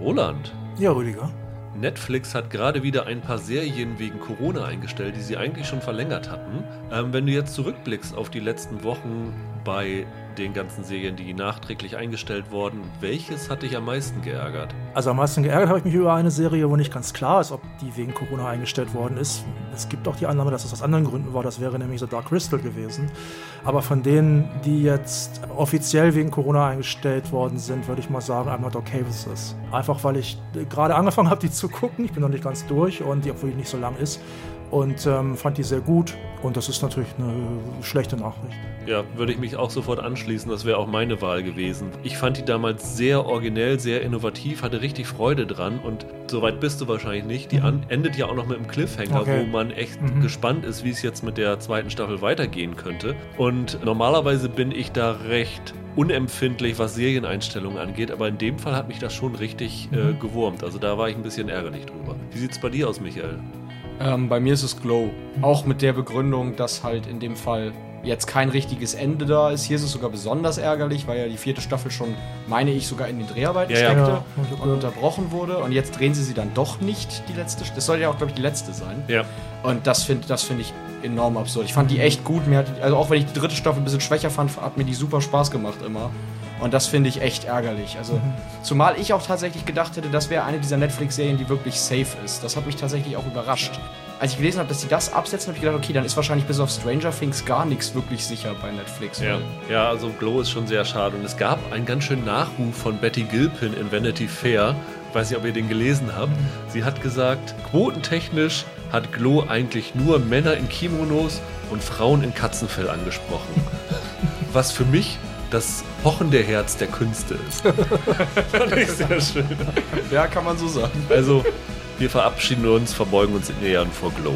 Roland. Ja, Rüdiger. Netflix hat gerade wieder ein paar Serien wegen Corona eingestellt, die sie eigentlich schon verlängert hatten. Ähm, wenn du jetzt zurückblickst auf die letzten Wochen bei den ganzen Serien, die nachträglich eingestellt wurden, welches hat dich am meisten geärgert? Also am meisten geärgert habe ich mich über eine Serie, wo nicht ganz klar ist, ob die wegen Corona eingestellt worden ist. Es gibt auch die Annahme, dass es aus anderen Gründen war. Das wäre nämlich The Dark Crystal gewesen. Aber von denen, die jetzt offiziell wegen Corona eingestellt worden sind, würde ich mal sagen, I'm not okay with this. Einfach weil ich gerade angefangen habe, die zu gucken. Ich bin noch nicht ganz durch und die, obwohl die nicht so lang ist und ähm, fand die sehr gut. Und das ist natürlich eine schlechte Nachricht. Ja, würde ich mich auch sofort anschließen. Das wäre auch meine Wahl gewesen. Ich fand die damals sehr originell, sehr innovativ, hatte richtig Freude dran. Und soweit bist du wahrscheinlich nicht. Die mhm. endet ja auch noch mit einem Cliffhanger, okay. wo man echt mhm. gespannt ist, wie es jetzt mit der zweiten Staffel weitergehen könnte. Und normalerweise bin ich da recht unempfindlich, was Serieneinstellungen angeht, aber in dem Fall hat mich das schon richtig äh, mhm. gewurmt. Also da war ich ein bisschen ärgerlich drüber. Wie sieht es bei dir aus, Michael? Ähm, bei mir ist es Glow. Auch mit der Begründung, dass halt in dem Fall jetzt kein richtiges Ende da ist. Hier ist es sogar besonders ärgerlich, weil ja die vierte Staffel schon, meine ich, sogar in den Dreharbeiten ja, steckte ja. und unterbrochen wurde. Und jetzt drehen sie sie dann doch nicht, die letzte. Das soll ja auch, glaube ich, die letzte sein. Ja. Und das finde das find ich enorm absurd. Ich fand die echt gut. Mir hat, also auch wenn ich die dritte Staffel ein bisschen schwächer fand, hat mir die super Spaß gemacht immer. Und das finde ich echt ärgerlich. Also, mhm. zumal ich auch tatsächlich gedacht hätte, das wäre eine dieser Netflix-Serien, die wirklich safe ist. Das hat mich tatsächlich auch überrascht. Als ich gelesen habe, dass sie das absetzen, habe ich gedacht, okay, dann ist wahrscheinlich bis auf Stranger Things gar nichts wirklich sicher bei Netflix. Ja, ja also Glow ist schon sehr schade. Und es gab einen ganz schönen Nachruf von Betty Gilpin in Vanity Fair. Ich weiß nicht, ob ihr den gelesen habt. Mhm. Sie hat gesagt, quotentechnisch hat Glow eigentlich nur Männer in Kimonos und Frauen in Katzenfell angesprochen. Was für mich das pochende Herz der Künste ist. Fand ich sehr schön. Ja, kann man so sagen. Also, wir verabschieden uns, verbeugen uns in Ehren vor Glow.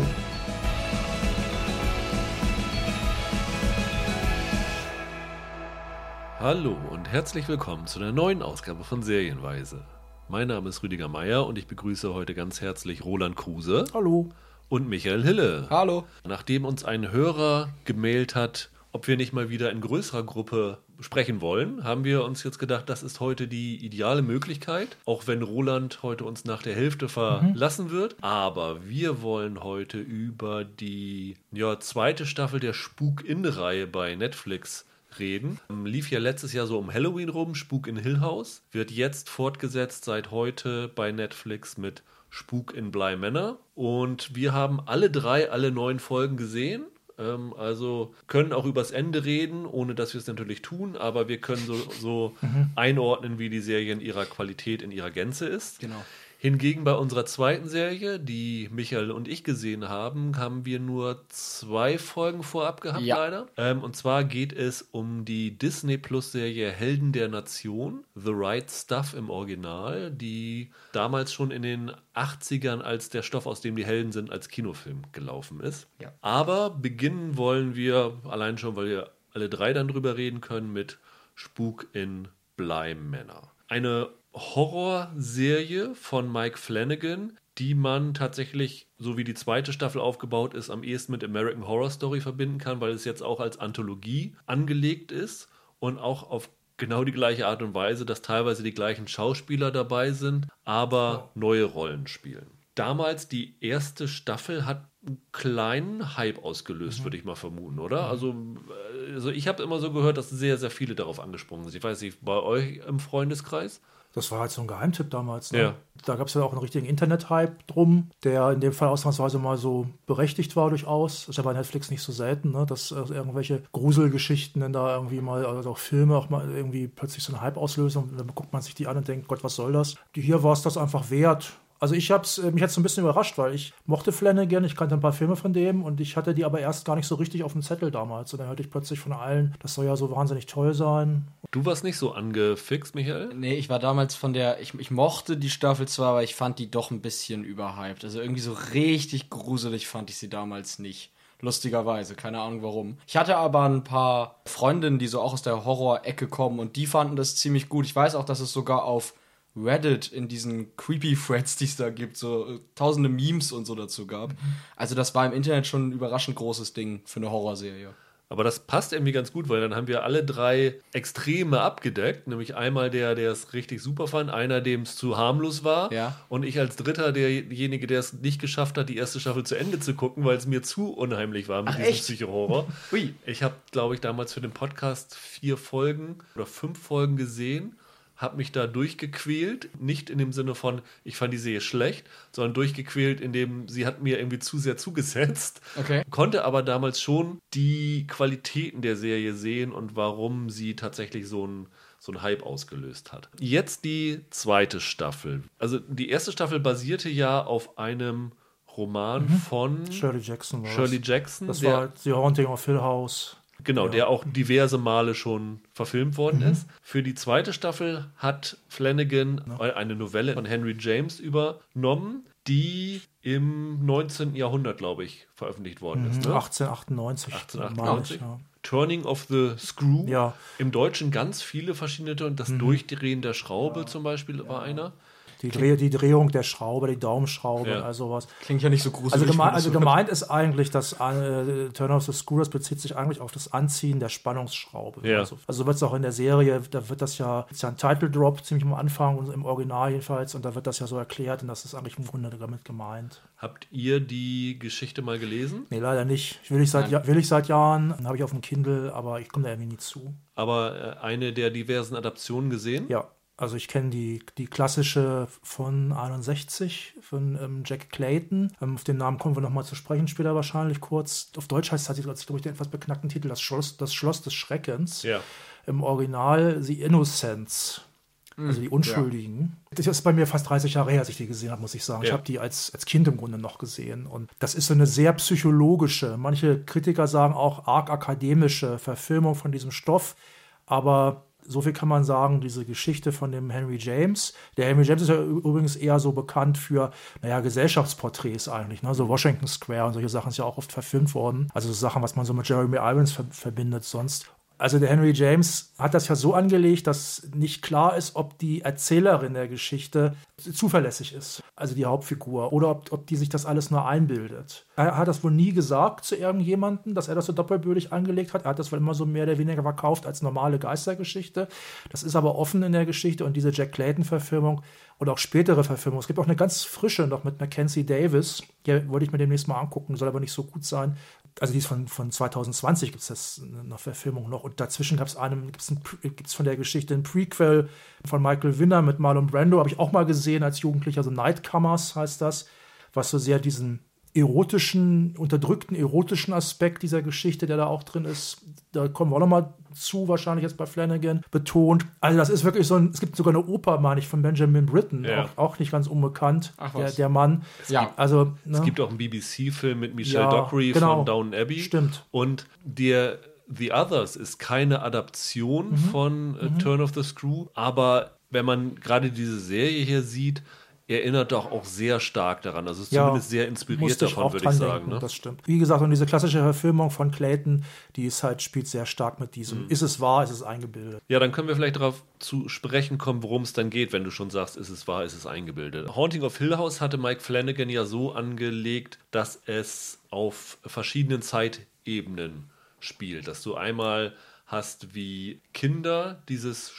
Hallo und herzlich willkommen zu einer neuen Ausgabe von Serienweise. Mein Name ist Rüdiger Meier und ich begrüße heute ganz herzlich Roland Kruse. Hallo. Und Michael Hille. Hallo. Nachdem uns ein Hörer gemailt hat, ob wir nicht mal wieder in größerer Gruppe sprechen wollen, haben wir uns jetzt gedacht, das ist heute die ideale Möglichkeit, auch wenn Roland heute uns nach der Hälfte verlassen mhm. wird. Aber wir wollen heute über die ja, zweite Staffel der Spuk-In-Reihe bei Netflix reden. Ähm, lief ja letztes Jahr so um Halloween rum, Spuk in Hill House. Wird jetzt fortgesetzt seit heute bei Netflix mit Spuk in Bly Manor. Und wir haben alle drei, alle neun Folgen gesehen ähm, also können auch übers Ende reden, ohne dass wir es natürlich tun, aber wir können so, so mhm. einordnen, wie die Serie in ihrer Qualität, in ihrer Gänze ist. Genau. Hingegen bei unserer zweiten Serie, die Michael und ich gesehen haben, haben wir nur zwei Folgen vorab gehabt, ja. leider. Ähm, und zwar geht es um die Disney Plus Serie Helden der Nation, The Right Stuff im Original, die damals schon in den 80ern als der Stoff, aus dem die Helden sind, als Kinofilm gelaufen ist. Ja. Aber beginnen wollen wir, allein schon, weil wir alle drei dann drüber reden können, mit Spuk in Bleimänner. Eine Horrorserie von Mike Flanagan, die man tatsächlich, so wie die zweite Staffel aufgebaut ist, am ehesten mit American Horror Story verbinden kann, weil es jetzt auch als Anthologie angelegt ist und auch auf genau die gleiche Art und Weise, dass teilweise die gleichen Schauspieler dabei sind, aber neue Rollen spielen. Damals die erste Staffel hat einen kleinen Hype ausgelöst, mhm. würde ich mal vermuten, oder? Mhm. Also, äh, also ich habe immer so gehört, dass sehr, sehr viele darauf angesprungen sind. Ich weiß nicht, bei euch im Freundeskreis? Das war halt so ein Geheimtipp damals. Ne? Ja. Da gab es ja auch einen richtigen Internet-Hype drum, der in dem Fall ausnahmsweise mal so berechtigt war durchaus. Das ist ja bei Netflix nicht so selten, ne? dass also irgendwelche Gruselgeschichten dann da irgendwie mal, also auch Filme auch mal irgendwie plötzlich so einen Hype auslösen und dann guckt man sich die an und denkt, Gott, was soll das? Hier war es das einfach wert, also ich hab's, äh, mich hat es ein bisschen überrascht, weil ich mochte Flanagan, ich kannte ein paar Filme von dem und ich hatte die aber erst gar nicht so richtig auf dem Zettel damals. Und dann hörte ich plötzlich von allen, das soll ja so wahnsinnig toll sein. Du warst nicht so angefixt, Michael? Nee, ich war damals von der, ich, ich mochte die Staffel zwar, aber ich fand die doch ein bisschen überhyped. Also irgendwie so richtig gruselig fand ich sie damals nicht lustigerweise. Keine Ahnung warum. Ich hatte aber ein paar Freundinnen, die so auch aus der Horror-Ecke kommen und die fanden das ziemlich gut. Ich weiß auch, dass es sogar auf Reddit in diesen creepy Threads, die es da gibt, so äh, tausende Memes und so dazu gab. Also das war im Internet schon ein überraschend großes Ding für eine Horrorserie. Aber das passt irgendwie ganz gut, weil dann haben wir alle drei Extreme abgedeckt. Nämlich einmal der, der es richtig super fand, einer, dem es zu harmlos war. Ja. Und ich als Dritter, derjenige, der es nicht geschafft hat, die erste Staffel zu Ende zu gucken, weil es mir zu unheimlich war mit Ach, diesem? Psycho-Horror. Ui. Ich habe, glaube ich, damals für den Podcast vier Folgen oder fünf Folgen gesehen, habe mich da durchgequält. Nicht in dem Sinne von, ich fand die Serie schlecht, sondern durchgequält, indem sie hat mir irgendwie zu sehr zugesetzt. Okay. Konnte aber damals schon die Qualitäten der Serie sehen und warum sie tatsächlich so ein so ein Hype ausgelöst hat. Jetzt die zweite Staffel. Also die erste Staffel basierte ja auf einem Roman von Shirley Jackson Shirley das. Jackson. Das war The Haunting of Hill House. Genau, der auch diverse Male schon verfilmt worden ist. Für die zweite Staffel hat Flanagan eine Novelle von Henry James übernommen, die im 19. Jahrhundert, glaube ich, veröffentlicht worden ist. Ne? 1898. 1898. meine ich, ja. Turning of the Screw. Ja. Im Deutschen ganz viele verschiedene. Und das Durchdrehen der Schraube zum Beispiel war einer. Die, Dreh, die Drehung der Schraube, die Daumenschraube Ja. und all sowas. Klingt ja nicht so gruselig. Also, geme wenn man also gemeint ist eigentlich, dass äh, Turn of the Screw, bezieht sich eigentlich auf das Anziehen der Spannungsschraube. Ja. Also, also wird es auch in der Serie, da wird das ja, ist ja ein Title Drop ziemlich am Anfang, und im Original jedenfalls, und da wird das ja so erklärt und das ist eigentlich im Grunde damit gemeint. Habt ihr die Geschichte mal gelesen? Nee, leider nicht. Ich will ich seit, ja, will ich seit Jahren, habe ich auf dem Kindle, aber ich komme da irgendwie nie zu. Aber äh, eine der diversen Adaptionen gesehen? Ja, also ich kenne die, die klassische von 61 von ähm, Jack Clayton. Ähm, auf den Namen kommen wir nochmal zu sprechen später wahrscheinlich kurz. Auf Deutsch heißt es, glaube ich, den etwas beknackten Titel Das Schloss, das Schloss des Schreckens. Ja. Im Original The Innocents. Also die Unschuldigen. Das ist bei mir fast 30 Jahre her, als ich die gesehen habe, muss ich sagen. Ich Ja. habe die als, als Kind im Grunde noch gesehen. Und das ist so eine sehr psychologische, manche Kritiker sagen auch arg akademische Verfilmung von diesem Stoff. Aber so viel kann man sagen, diese Geschichte von dem Henry James. Der Henry James ist ja übrigens eher so bekannt für, naja, Gesellschaftsporträts eigentlich. Ne? So Washington Square und solche Sachen ist ja auch oft verfilmt worden. Also so Sachen, was man so mit Jeremy Irons ver verbindet sonst. Also der Henry James hat das ja so angelegt, dass nicht klar ist, ob die Erzählerin der Geschichte zuverlässig ist, also die Hauptfigur, oder ob, ob die sich das alles nur einbildet. Er hat das wohl nie gesagt zu irgendjemandem, dass er das so doppelbödig angelegt hat. Er hat das wohl immer so mehr oder weniger verkauft als normale Geistergeschichte. Das ist aber offen in der Geschichte und diese Jack Clayton-Verfilmung und auch spätere Verfilmungen. Es gibt auch eine ganz frische noch mit Mackenzie Davis. Die wollte ich mir demnächst mal angucken, soll aber nicht so gut sein. Also die ist von, von 2020 gibt es das eine Verfilmung noch. Und dazwischen gab es einem, gibt's ein, Pre- gibt's von der Geschichte ein Prequel von Michael Winner mit Marlon Brando, habe ich auch mal gesehen als Jugendlicher, also Nightcomers heißt das, was so sehr diesen erotischen, unterdrückten erotischen Aspekt dieser Geschichte, der da auch drin ist, da kommen wir auch noch mal zu, wahrscheinlich jetzt bei Flanagan, betont. Also das ist wirklich so ein, es gibt sogar eine Oper, meine ich, von Benjamin Britten, Ja. auch, auch nicht ganz unbekannt, Ach der, der Mann. Ja. Also, ne? Es gibt auch einen BBC-Film mit Michelle Ja, Dockery genau. von Downton Abbey. Stimmt. Und der The Others ist keine Adaption Mhm. von äh, Turn of the Screw, aber wenn man gerade diese Serie hier sieht, erinnert doch auch sehr stark daran. Also ist Ja, zumindest sehr inspiriert davon, würde ich sagen. denken, Ne? Das stimmt. Wie gesagt, und diese klassische Verfilmung von Clayton, die ist halt, spielt sehr stark mit diesem, Mhm. ist es wahr, ist es eingebildet. Ja, dann können wir vielleicht darauf zu sprechen kommen, worum es dann geht, wenn du schon sagst, ist es wahr, ist es eingebildet. Haunting of Hill House hatte Mike Flanagan ja so angelegt, dass es auf verschiedenen Zeitebenen spielt. Dass du einmal hast, wie Kinder dieses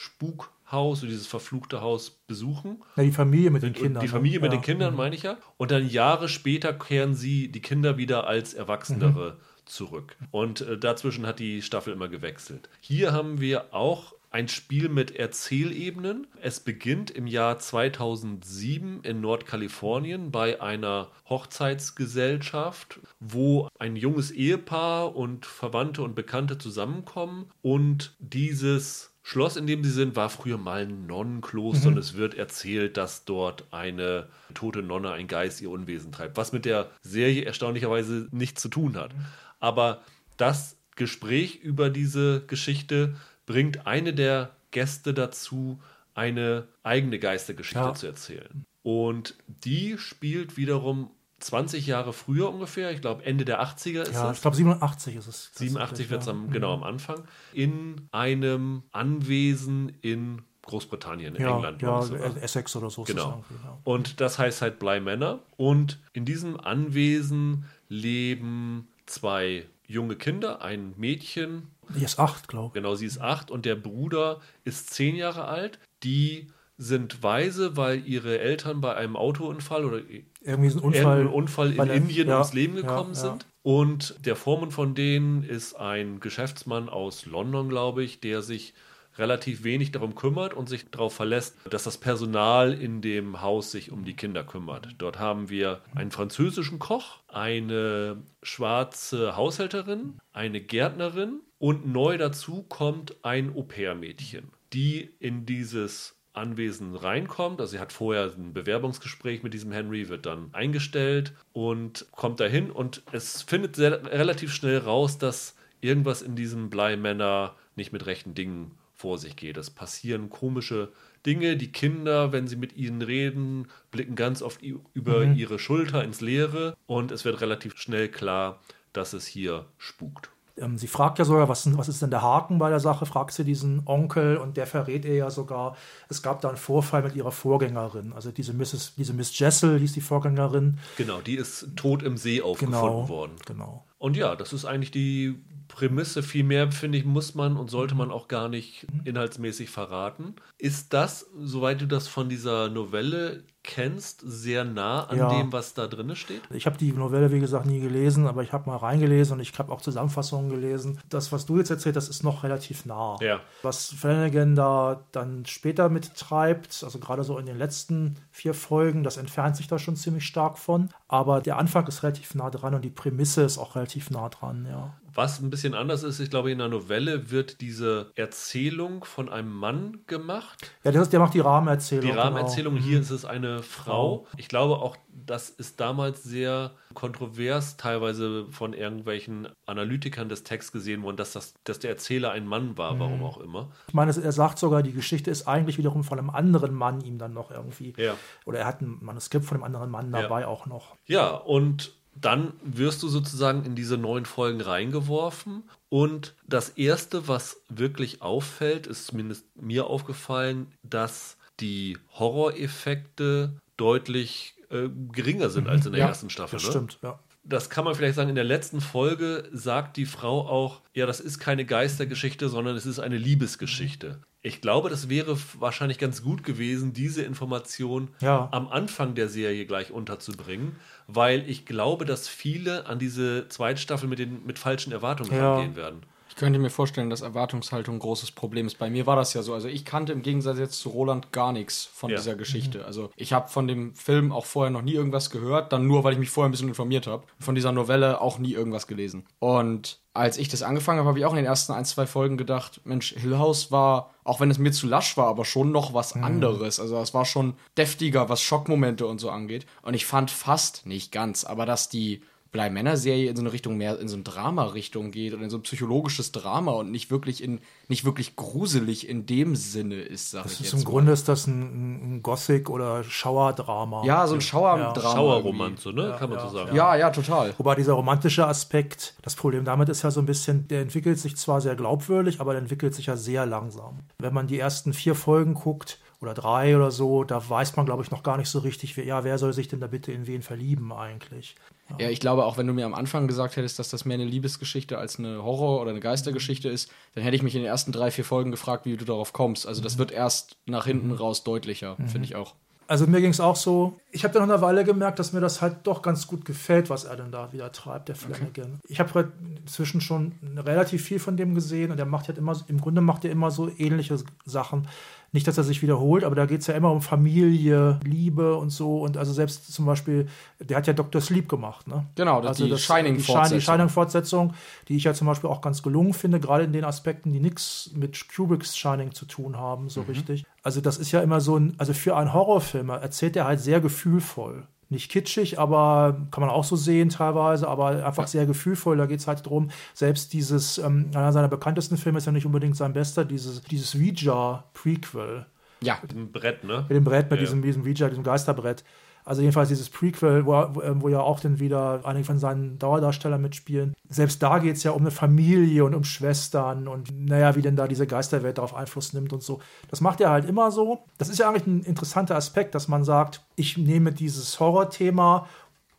Spukhaus oder dieses verfluchte Haus besuchen. Ja, die Familie mit den Kindern. Die Familie ne? mit ja. den Kindern, meine ich ja. Und dann Jahre später kehren sie, die Kinder, wieder als Erwachsenere zurück. Und äh, dazwischen hat die Staffel immer gewechselt. Hier haben wir auch ein Spiel mit Erzählebenen. Es beginnt im Jahr 2007 in Nordkalifornien bei einer Hochzeitsgesellschaft, wo ein junges Ehepaar und Verwandte und Bekannte zusammenkommen und dieses Schloss, in dem sie sind, war früher mal ein Nonnenkloster und es wird erzählt, dass dort eine tote Nonne, ein Geist ihr Unwesen treibt, was mit der Serie erstaunlicherweise nichts zu tun hat. Aber das Gespräch über diese Geschichte bringt eine der Gäste dazu, eine eigene Geistergeschichte Ja. zu erzählen. Und die spielt wiederum 20 Jahre früher ungefähr, ich glaube Ende der 80er ist Ja, es. ich glaube 87 ist es. 87 wird es ja. genau am Anfang, in einem Anwesen in Großbritannien, in Ja, England. ja, sogar. Essex oder so. es Genau. ja. Und das heißt halt Bly Manor. Und in diesem Anwesen leben zwei junge Kinder, ein Mädchen. Die ist acht, glaube ich. Genau, sie ist acht und der Bruder ist zehn Jahre alt. Die sind weise, weil ihre Eltern bei einem Autounfall oder irgendwie ein Unfall, Unfall in Indien ja, ums Leben gekommen ja, sind. Und der Vormund von denen ist ein Geschäftsmann aus London, glaube ich, der sich relativ wenig darum kümmert und sich darauf verlässt, dass das Personal in dem Haus sich um die Kinder kümmert. Dort haben wir einen französischen Koch, eine schwarze Haushälterin, eine Gärtnerin und neu dazu kommt ein Au-pair-Mädchen, die in dieses Anwesen reinkommt. Also sie hat vorher ein Bewerbungsgespräch mit diesem Henry, wird dann eingestellt und kommt dahin und es findet sehr, relativ schnell raus, dass irgendwas in diesem Bleimänner nicht mit rechten Dingen vor sich geht. Es passieren komische Dinge. Die Kinder, wenn sie mit ihnen reden, blicken ganz oft über mhm. ihre Schulter ins Leere und es wird relativ schnell klar, dass es hier spukt. Ähm, sie fragt ja sogar, was, was ist denn der Haken bei der Sache, fragt sie diesen Onkel und der verrät ihr ja sogar, es gab da einen Vorfall mit ihrer Vorgängerin. Also diese Mrs., diese Miss Jessel hieß die Vorgängerin. Genau, die ist tot im See aufgefunden genau, worden. Genau. Und ja, das ist eigentlich die Prämisse. Viel mehr, finde ich, muss man und sollte man auch gar nicht inhaltsmäßig verraten. Ist das, soweit du das von dieser Novelle kennst, sehr nah an Ja. dem, was da drin steht? Ich habe die Novelle, wie gesagt, nie gelesen, aber ich habe mal reingelesen und ich habe auch Zusammenfassungen gelesen. Das, was du jetzt erzählt hast, ist noch relativ nah. Ja. Was Flanagan da dann später mittreibt, also gerade so in den letzten vier Folgen, das entfernt sich da schon ziemlich stark von. Aber der Anfang ist relativ nah dran und die Prämisse ist auch relativ nah dran, ja. Was ein bisschen anders ist, ich glaube, in der Novelle wird diese Erzählung von einem Mann gemacht. Ja, der, der macht die Rahmenerzählung. Die Rahmenerzählung, genau. hier ist es eine Frau. Ich glaube auch, das ist damals sehr kontrovers teilweise von irgendwelchen Analytikern des Texts gesehen worden, dass, das, dass der Erzähler ein Mann war, warum auch immer. Ich meine, er sagt sogar, die Geschichte ist eigentlich wiederum von einem anderen Mann ihm dann noch irgendwie. Ja. Oder er hat ein Manuskript von einem anderen Mann Ja. dabei auch noch. Ja, und dann wirst du sozusagen in diese neuen Folgen reingeworfen. Und das Erste, was wirklich auffällt, ist zumindest mir aufgefallen, dass die Horroreffekte deutlich äh, geringer sind als in der Ja, ersten Staffel. Das ne? stimmt, ja. Das kann man vielleicht sagen, in der letzten Folge sagt die Frau auch, ja, das ist keine Geistergeschichte, sondern es ist eine Liebesgeschichte. Ich glaube, das wäre wahrscheinlich ganz gut gewesen, diese Information Ja. am Anfang der Serie gleich unterzubringen, weil ich glaube, dass viele an diese Zweitstaffel mit, den, mit falschen Erwartungen Ja. rangehen werden. Ich könnte mir vorstellen, dass Erwartungshaltung ein großes Problem ist. Bei mir war das ja so. Also ich kannte im Gegensatz jetzt zu Roland gar nichts von Ja. dieser Geschichte. Also ich habe von dem Film auch vorher noch nie irgendwas gehört, dann nur, weil ich mich vorher ein bisschen informiert habe. Von dieser Novelle auch nie irgendwas gelesen. Und als ich das angefangen habe, habe ich auch in den ersten ein, zwei Folgen gedacht, Mensch, Hill House war, auch wenn es mir zu lasch war, aber schon noch was anderes. Also es war schon deftiger, was Schockmomente und so angeht. Und ich fand fast, nicht ganz, aber dass die Bleimänner-Serie in so eine Richtung mehr, in so eine Drama-Richtung geht oder in so ein psychologisches Drama und nicht wirklich in, nicht wirklich gruselig in dem Sinne ist, sag Das ich ist jetzt Im mal. Grunde ist das ein, ein Gothic- oder Schauerdrama. Ja, so ein Schauerdrama. Schauerromanze, ne? Ja, kann man ja, so sagen. Ja, ja, total. Wobei dieser romantische Aspekt, das Problem damit ist ja so ein bisschen, der entwickelt sich zwar sehr glaubwürdig, aber der entwickelt sich ja sehr langsam. Wenn man die ersten vier Folgen guckt oder drei oder so, da weiß man, glaube ich, noch gar nicht so richtig, wer, ja, wer soll sich denn da bitte in wen verlieben eigentlich. Ja, ich glaube, auch wenn du mir am Anfang gesagt hättest, dass das mehr eine Liebesgeschichte als eine Horror- oder eine Geistergeschichte ist, dann hätte ich mich in den ersten drei, vier Folgen gefragt, wie du darauf kommst. Also das wird erst nach hinten raus deutlicher, finde ich auch. Also mir ging es auch so. Ich habe dann nach einer Weile gemerkt, dass mir das halt doch ganz gut gefällt, was er denn da wieder treibt, der Flanagan. Ich habe halt inzwischen schon relativ viel von dem gesehen und er macht halt immer, im Grunde macht er immer so ähnliche Sachen. Nicht, dass er sich wiederholt, aber da geht es ja immer um Familie, Liebe und so. Und also selbst zum Beispiel, der hat ja Dr. Sleep gemacht, ne? Genau, das ist die Shining-Fortsetzung. Die Shining-Fortsetzung, die ich ja zum Beispiel auch ganz gelungen finde, gerade in den Aspekten, die nichts mit Kubricks Shining zu tun haben, Mhm. so richtig. Also das ist ja immer so ein, also für einen Horrorfilm erzählt er halt sehr gefühlvoll. Nicht kitschig, aber kann man auch so sehen teilweise, aber einfach sehr gefühlvoll. Da geht es halt drum, selbst dieses, ähm, einer seiner bekanntesten Filme ist ja nicht unbedingt sein bester, dieses, dieses Ouija-Prequel Ja, Ein Brett, ne? mit dem Brett, mit Ja. diesem, diesem Ouija, diesem Geisterbrett. Also jedenfalls dieses Prequel, wo, ähm, wo ja auch dann wieder einige von seinen Dauerdarstellern mitspielen. Selbst da geht es ja um eine Familie und um Schwestern und naja, wie denn da diese Geisterwelt darauf Einfluss nimmt und so. Das macht er halt immer so. Das ist ja eigentlich ein interessanter Aspekt, dass man sagt, ich nehme dieses Horrorthema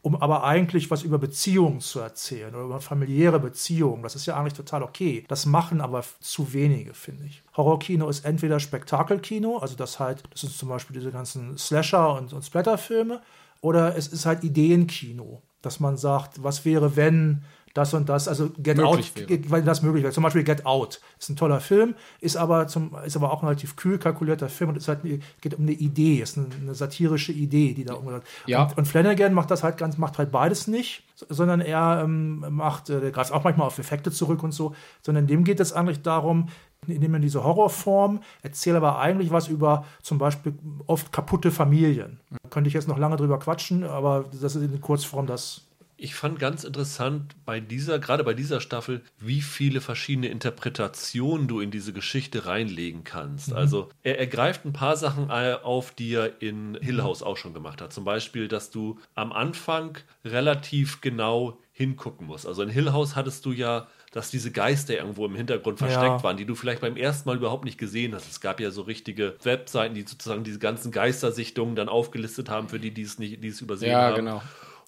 um aber eigentlich was über Beziehungen zu erzählen oder über familiäre Beziehungen. Das ist ja eigentlich total okay. Das machen aber zu wenige, finde ich. Horrorkino ist entweder Spektakelkino, also das halt, das sind zum Beispiel diese ganzen Slasher und, und Splatterfilme, oder es ist halt Ideenkino, dass man sagt, was wäre, wenn das und das, also Get Out, wäre. weil das möglich wäre. Zum Beispiel Get Out ist ein toller Film, ist aber, zum, ist aber auch ein relativ kühl kalkulierter Film und ist halt, geht um eine Idee, ist eine, eine satirische Idee, die da umgesetzt Ja. Und, und Flanagan macht das halt ganz, macht halt beides nicht, sondern er ähm, macht, äh, der greift auch manchmal auf Effekte zurück und so, sondern dem geht es eigentlich darum, indem man diese Horrorform erzählt aber eigentlich was über zum Beispiel oft kaputte Familien. Da könnte ich jetzt noch lange drüber quatschen, aber das ist in Kurzform das. Ich fand ganz interessant bei dieser, gerade bei dieser Staffel, wie viele verschiedene Interpretationen du in diese Geschichte reinlegen kannst. Also er, er greift ein paar Sachen äh, auf, die er in Hill House auch schon gemacht hat. Zum Beispiel, dass du am Anfang relativ genau hingucken musst. Also in Hill House hattest du ja, dass diese Geister irgendwo im Hintergrund versteckt Ja. waren, die du vielleicht beim ersten Mal überhaupt nicht gesehen hast. Es gab ja so richtige Webseiten, die sozusagen diese ganzen Geistersichtungen dann aufgelistet haben, für die, die es nicht, die es übersehen Ja, haben. genau.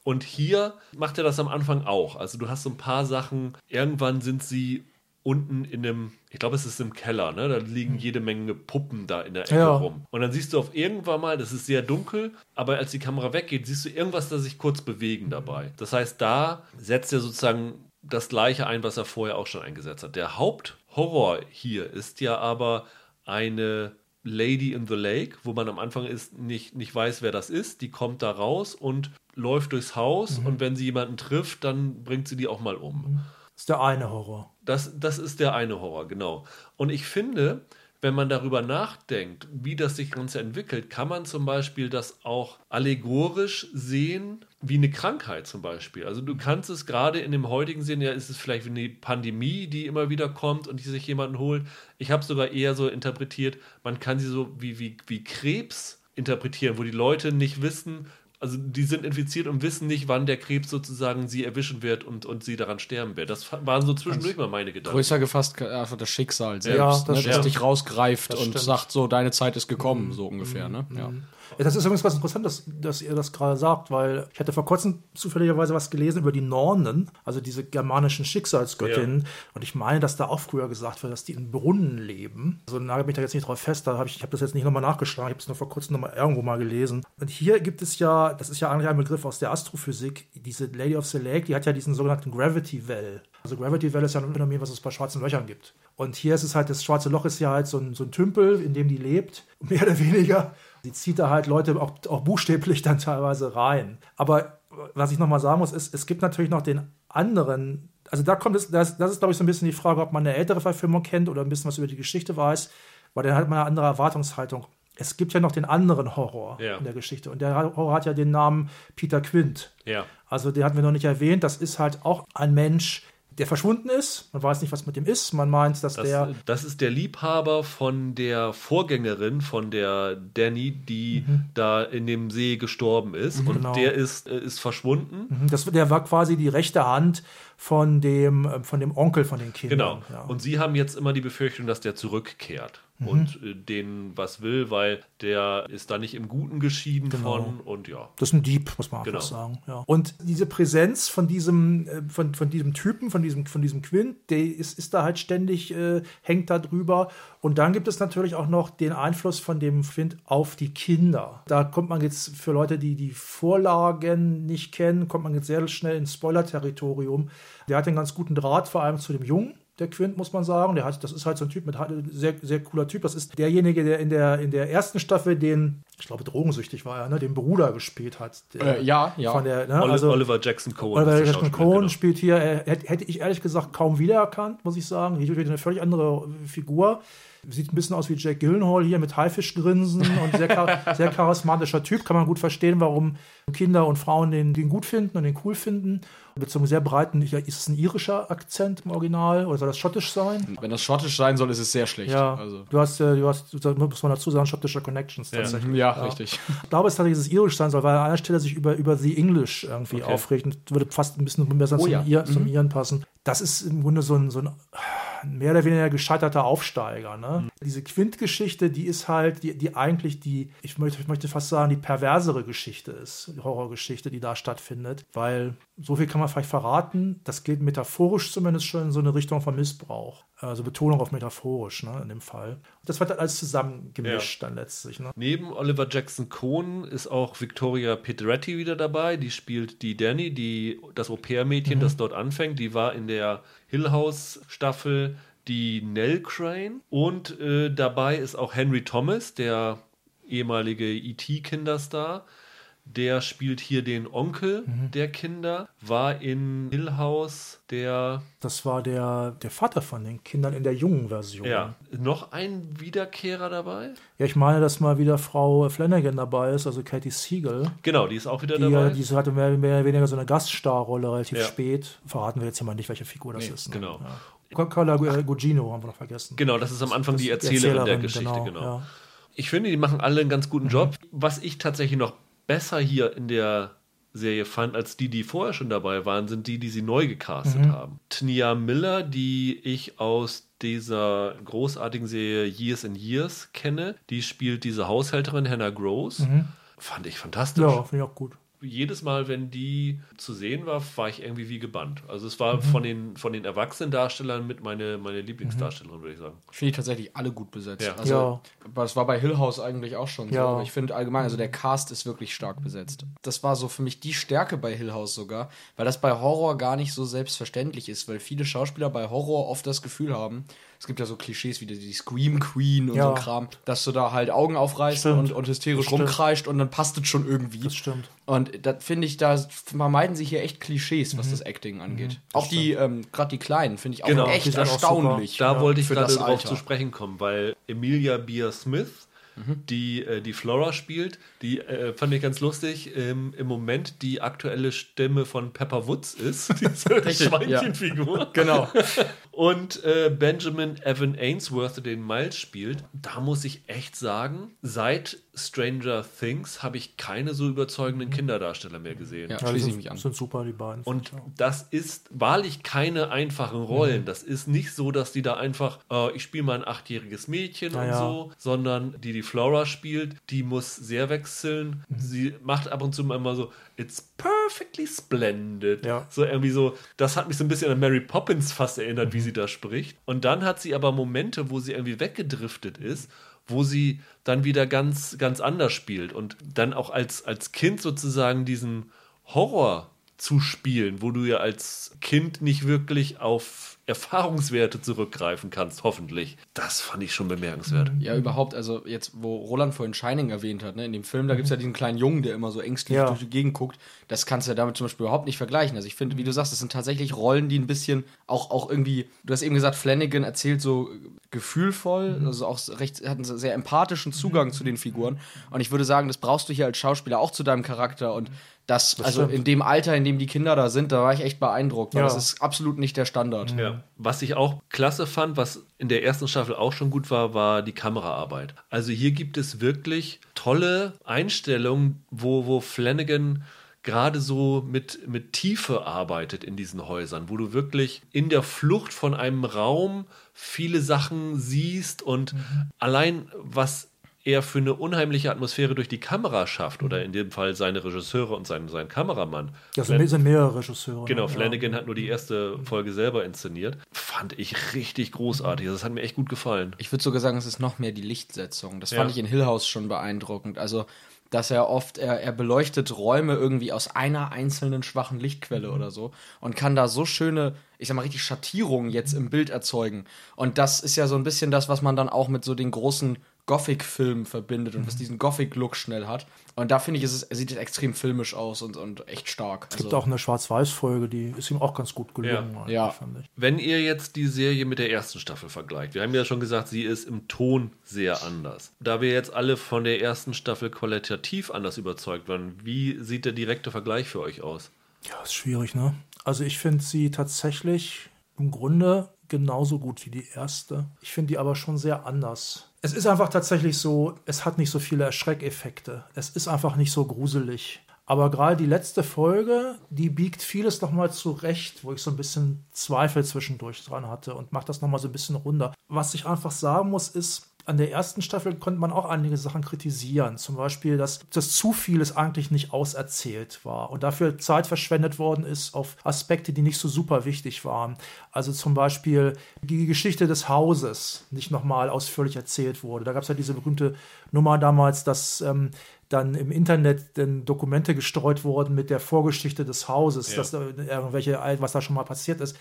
Und hier macht er das am Anfang auch. Also du hast so ein paar Sachen, irgendwann sind sie unten in einem, ich glaube, es ist im Keller, ne? Da liegen jede Menge Puppen da in der Ecke Ja. rum. Und dann siehst du auf irgendwann mal, das ist sehr dunkel, aber als die Kamera weggeht, siehst du irgendwas, das sich kurz bewegen dabei. Das heißt, da setzt er sozusagen das gleiche ein, was er vorher auch schon eingesetzt hat. Der Haupthorror hier ist ja aber eine Lady in the Lake, wo man am Anfang ist, nicht, nicht weiß, wer das ist. Die kommt da raus und läuft durchs Haus und wenn sie jemanden trifft, dann bringt sie die auch mal um. Das ist der eine Horror. Das, das ist der eine Horror, genau. Und ich finde, wenn man darüber nachdenkt, wie das sich Ganze entwickelt, kann man zum Beispiel das auch allegorisch sehen, wie eine Krankheit zum Beispiel. Also du kannst es gerade in dem heutigen Sinn, ja, ist es vielleicht wie eine Pandemie, die immer wieder kommt und die sich jemanden holt. Ich habe sogar eher so interpretiert, man kann sie so wie, wie, wie Krebs interpretieren, wo die Leute nicht wissen, also die sind infiziert und wissen nicht, wann der Krebs sozusagen sie erwischen wird und, und sie daran sterben wird. Das waren so zwischendurch mal meine Gedanken. Größer gefasst einfach das Schicksal selbst, Ja, das ne, das dich rausgreift Das und stimmt. sagt so, deine Zeit ist gekommen, so ungefähr. Ne? Ja. Ja, das ist übrigens was Interessantes, dass ihr das gerade sagt, weil ich hatte vor kurzem zufälligerweise was gelesen über die Nornen, also diese germanischen Schicksalsgöttinnen. Und ich meine, dass da auch früher gesagt wird, dass die in Brunnen leben. Also nagelt mich da jetzt nicht drauf fest, da habe ich, ich habe das jetzt nicht nochmal nachgeschlagen, ich habe es nur vor kurzem nochmal irgendwo mal gelesen. Und hier gibt es ja, das ist ja eigentlich ein Begriff aus der Astrophysik, diese Lady of the Lake, die hat ja diesen sogenannten Gravity Well. Also Gravity Well ist ja ein Phänomen, was es bei schwarzen Löchern gibt. Und hier ist es halt, das schwarze Loch ist ja halt so ein, so ein Tümpel, in dem die lebt, mehr oder weniger. Sie zieht da halt Leute auch, auch buchstäblich dann teilweise rein. Aber was ich nochmal sagen muss, ist, es gibt natürlich noch den anderen, also da kommt es, das, das ist glaube ich so ein bisschen die Frage, ob man eine ältere Verfilmung kennt oder ein bisschen was über die Geschichte weiß, weil dann hat man eine andere Erwartungshaltung. Es gibt ja noch den anderen Horror Ja. in der Geschichte und der Horror hat ja den Namen Peter Quint. Ja. Also den hatten wir noch nicht erwähnt. Das ist halt auch ein Mensch, der verschwunden ist. Man weiß nicht, was mit dem ist. Man meint, dass Das, der das ist der Liebhaber von der Vorgängerin, von der Danny, die da in dem See gestorben ist. Und Genau. der ist, äh, ist verschwunden. Mhm, Das, der war quasi die rechte Hand von dem, äh, von dem Onkel von den Kindern. Genau. Ja. Und sie haben jetzt immer die Befürchtung, dass der zurückkehrt Mhm. und äh, denen was will, weil der ist da nicht im Guten geschieden Genau. von und ja. Das ist ein Dieb, muss man Genau. einfach sagen. Ja. Und diese Präsenz von diesem, äh, von, von diesem Typen, von diesem, von diesem Quint, der ist, ist da halt ständig, äh, hängt da drüber. Und dann gibt es natürlich auch noch den Einfluss von dem Quint auf die Kinder. Da kommt man jetzt für Leute, die die Vorlagen nicht kennen, kommt man jetzt sehr schnell ins Spoiler-Territorium. Der hat einen ganz guten Draht, vor allem zu dem Jungen. Der Quint, muss man sagen. Der hat, das ist halt so ein Typ mit sehr, sehr cooler Typ. Das ist derjenige, der in der, in der ersten Staffel den, ich glaube, drogensüchtig war er, ne, den Bruder gespielt hat. Der, Äh, ja, ja. Von der, ne, Oli- also, Oliver Jackson Cohen. Oliver Jackson Cohen genau. spielt hier, äh, hätte hätte ich ehrlich gesagt kaum wiedererkannt, muss ich sagen. Hier spielt eine völlig andere Figur. Sieht ein bisschen aus wie Jack Gyllenhaal hier mit Haifischgrinsen und sehr, char sehr charismatischer Typ. Kann man gut verstehen, warum Kinder und Frauen den, den gut finden und den cool finden. Einem sehr breiten, ja, ist es ein irischer Akzent im Original oder soll das schottisch sein? Wenn das schottisch sein soll, ist es sehr schlecht. Ja, Also, du hast, äh, du hast, muss man dazu sagen, schottische Connections Ja. tatsächlich. ja, richtig. Ich glaube, es tatsächlich, dass es irisch sein soll, weil an einer Stelle sich über, über The English irgendwie Okay. aufregt und würde fast ein bisschen besser Oh zum, ja. Ir, zum Iren passen. Das ist im Grunde so ein, so ein mehr oder weniger gescheiterter Aufsteiger. Ne? Mhm. Diese Quint-Geschichte, die ist halt, die, die eigentlich die, ich möchte, ich möchte fast sagen, die perversere Geschichte ist, die Horrorgeschichte, die da stattfindet. Weil, so viel kann man vielleicht verraten, das geht metaphorisch zumindest schon in so eine Richtung von Missbrauch. Also Betonung auf metaphorisch, ne, in dem Fall. Das wird dann alles zusammengemischt ja. dann letztlich. Ne? Neben Oliver Jackson Cohn ist auch Victoria Pedretti wieder dabei. Die spielt die Danny, die, das Au-pair-Mädchen, mhm. das dort anfängt. Die war in der Hill House-Staffel die Nell Crane. Und äh, dabei ist auch Henry Thomas, der ehemalige E.T.-Kinderstar. Der spielt hier den Onkel mhm. der Kinder, war in Hill House der. Das war der, der Vater von den Kindern in der jungen Version. Ja. Noch ein Wiederkehrer dabei? Ja, ich meine, dass mal wieder Frau Flanagan dabei ist, also Katie Siegel. Genau, die ist auch wieder die, dabei. Die hatte mehr, mehr oder weniger so eine Gaststarrolle relativ ja. spät. Verraten wir jetzt hier mal nicht, welche Figur das nee, ist. Ne? Genau. Ja. Carla Gugino haben wir noch vergessen. Genau, das ist am Anfang das die Erzählerin, Erzählerin der Geschichte, genau. genau. Ja. Ich finde, die machen alle einen ganz guten Job. Mhm. Was ich tatsächlich noch besser hier in der Serie fand, als die, die vorher schon dabei waren, sind die, die sie neu gecastet mhm. haben. Tnia Miller, die ich aus dieser großartigen Serie Years and Years kenne, die spielt diese Haushälterin Hannah Gross. Mhm. Fand ich fantastisch. Ja, finde ich auch gut jedes Mal, wenn die zu sehen war, war ich irgendwie wie gebannt. Also es war mhm. von den, von den erwachsenen Darstellern mit meine, meine Lieblingsdarstellerin, mhm. würde ich sagen. Finde ich tatsächlich alle gut besetzt. Ja. Also, ja. das war bei Hill House eigentlich auch schon ja. so. ich finde allgemein, also der Cast ist wirklich stark besetzt. Das war so für mich die Stärke bei Hill House sogar, weil das bei Horror gar nicht so selbstverständlich ist, weil viele Schauspieler bei Horror oft das Gefühl haben, es gibt ja so Klischees wie die Scream Queen und ja. so Kram, dass du da halt Augen aufreißt und, und hysterisch rumkreischt und dann passt es schon irgendwie. Das stimmt. Und da finde ich, da vermeiden sie hier echt Klischees, was mhm. das Acting angeht. Mhm, das auch die, ähm, gerade die Kleinen, finde ich auch genau, echt erstaunlich. Da ja, wollte ich gerade drauf zu sprechen kommen, weil Emilia Beer Smith mhm. die äh, die Flora spielt. Die äh, fand ich ganz lustig. Ähm, Im Moment die aktuelle Stimme von Pepper Woods ist. Diese Schweinchenfigur. Ja. Genau. Und äh, Benjamin Evan Ainsworth, den Miles spielt, da muss ich echt sagen, seit Stranger Things habe ich keine so überzeugenden Kinderdarsteller mehr gesehen. Ja, schließe ich mich an. sind super, die beiden. Und das ist wahrlich keine einfachen Rollen. Mhm. Das ist nicht so, dass die da einfach, äh, ich spiele mal ein achtjähriges Mädchen ja, und so, sondern die, die Flora spielt, die muss sehr wechseln. Mhm. Sie macht ab und zu immer so, it's perfectly splendid. Ja. So irgendwie so, das hat mich so ein bisschen an Mary Poppins fast erinnert, mhm. wie sie da spricht. Und dann hat sie aber Momente, wo sie irgendwie weggedriftet ist wo sie dann wieder ganz, ganz anders spielt und dann auch als, als Kind sozusagen diesen Horror zu spielen, wo du ja als Kind nicht wirklich auf Erfahrungswerte zurückgreifen kannst, hoffentlich. Das fand ich schon bemerkenswert. Ja, überhaupt, also jetzt, wo Roland vorhin Shining erwähnt hat, ne, in dem Film, da gibt es ja diesen kleinen Jungen, der immer so ängstlich ja. durch die Gegend guckt. Das kannst du ja damit zum Beispiel überhaupt nicht vergleichen. Also ich finde, wie du sagst, das sind tatsächlich Rollen, die ein bisschen auch, auch irgendwie, du hast eben gesagt, Flanagan erzählt so gefühlvoll, mhm. also auch recht, hat einen sehr empathischen Zugang zu den Figuren. Und ich würde sagen, das brauchst du hier als Schauspieler auch zu deinem Charakter und das, das also stimmt. in dem Alter, in dem die Kinder da sind, da war ich echt beeindruckt, ja. das ist absolut nicht der Standard. Ja. Was ich auch klasse fand, was in der ersten Staffel auch schon gut war, war die Kameraarbeit. Also hier gibt es wirklich tolle Einstellungen, wo, wo Flanagan gerade so mit, mit Tiefe arbeitet in diesen Häusern, wo du wirklich in der Flucht von einem Raum viele Sachen siehst und mhm. allein was er für eine unheimliche Atmosphäre durch die Kamera schafft, oder in dem Fall seine Regisseure und sein, sein Kameramann. Ja, es sind mehrere Regisseure. Genau, Flanagan ja. hat nur die erste Folge selber inszeniert. Fand ich richtig großartig. Das hat mir echt gut gefallen. Ich würde sogar sagen, es ist noch mehr die Lichtsetzung. Das fand ja. ich in Hill House schon beeindruckend. Also, dass er oft, er, er beleuchtet Räume irgendwie aus einer einzelnen schwachen Lichtquelle oder so und kann da so schöne, ich sag mal, richtig Schattierungen jetzt im Bild erzeugen. Und das ist ja so ein bisschen das, was man dann auch mit so den großen Gothic-Film verbindet und mhm. was diesen Gothic-Look schnell hat. Und da finde ich, es, ist, er sieht extrem filmisch aus und, und echt stark. Es gibt also, auch eine Schwarz-Weiß-Folge, die ist ihm auch ganz gut gelungen. Ja. ja. Wenn ihr jetzt die Serie mit der ersten Staffel vergleicht, wir haben ja schon gesagt, sie ist im Ton sehr anders. Da wir jetzt alle von der ersten Staffel qualitativ anders überzeugt waren, wie sieht der direkte Vergleich für euch aus? Ja, ist schwierig, ne? Also ich finde sie tatsächlich im Grunde genauso gut wie die erste. Ich finde die aber schon sehr anders. Es ist einfach tatsächlich so, es hat nicht so viele Erschreckeffekte. Es ist einfach nicht so gruselig. Aber gerade die letzte Folge, die biegt vieles nochmal zurecht, wo ich so ein bisschen Zweifel zwischendurch dran hatte und macht das nochmal so ein bisschen runter. Was ich einfach sagen muss, ist, an der ersten Staffel konnte man auch einige Sachen kritisieren. Zum Beispiel, dass das zu vieles eigentlich nicht auserzählt war und dafür Zeit verschwendet worden ist auf Aspekte, die nicht so super wichtig waren. Also zum Beispiel die Geschichte des Hauses nicht nochmal ausführlich erzählt wurde. Da gab es ja diese berühmte Nummer damals, dass ähm, dann im Internet dann Dokumente gestreut wurden mit der Vorgeschichte des Hauses, ja. dass da irgendwelche, was da schon mal passiert ist.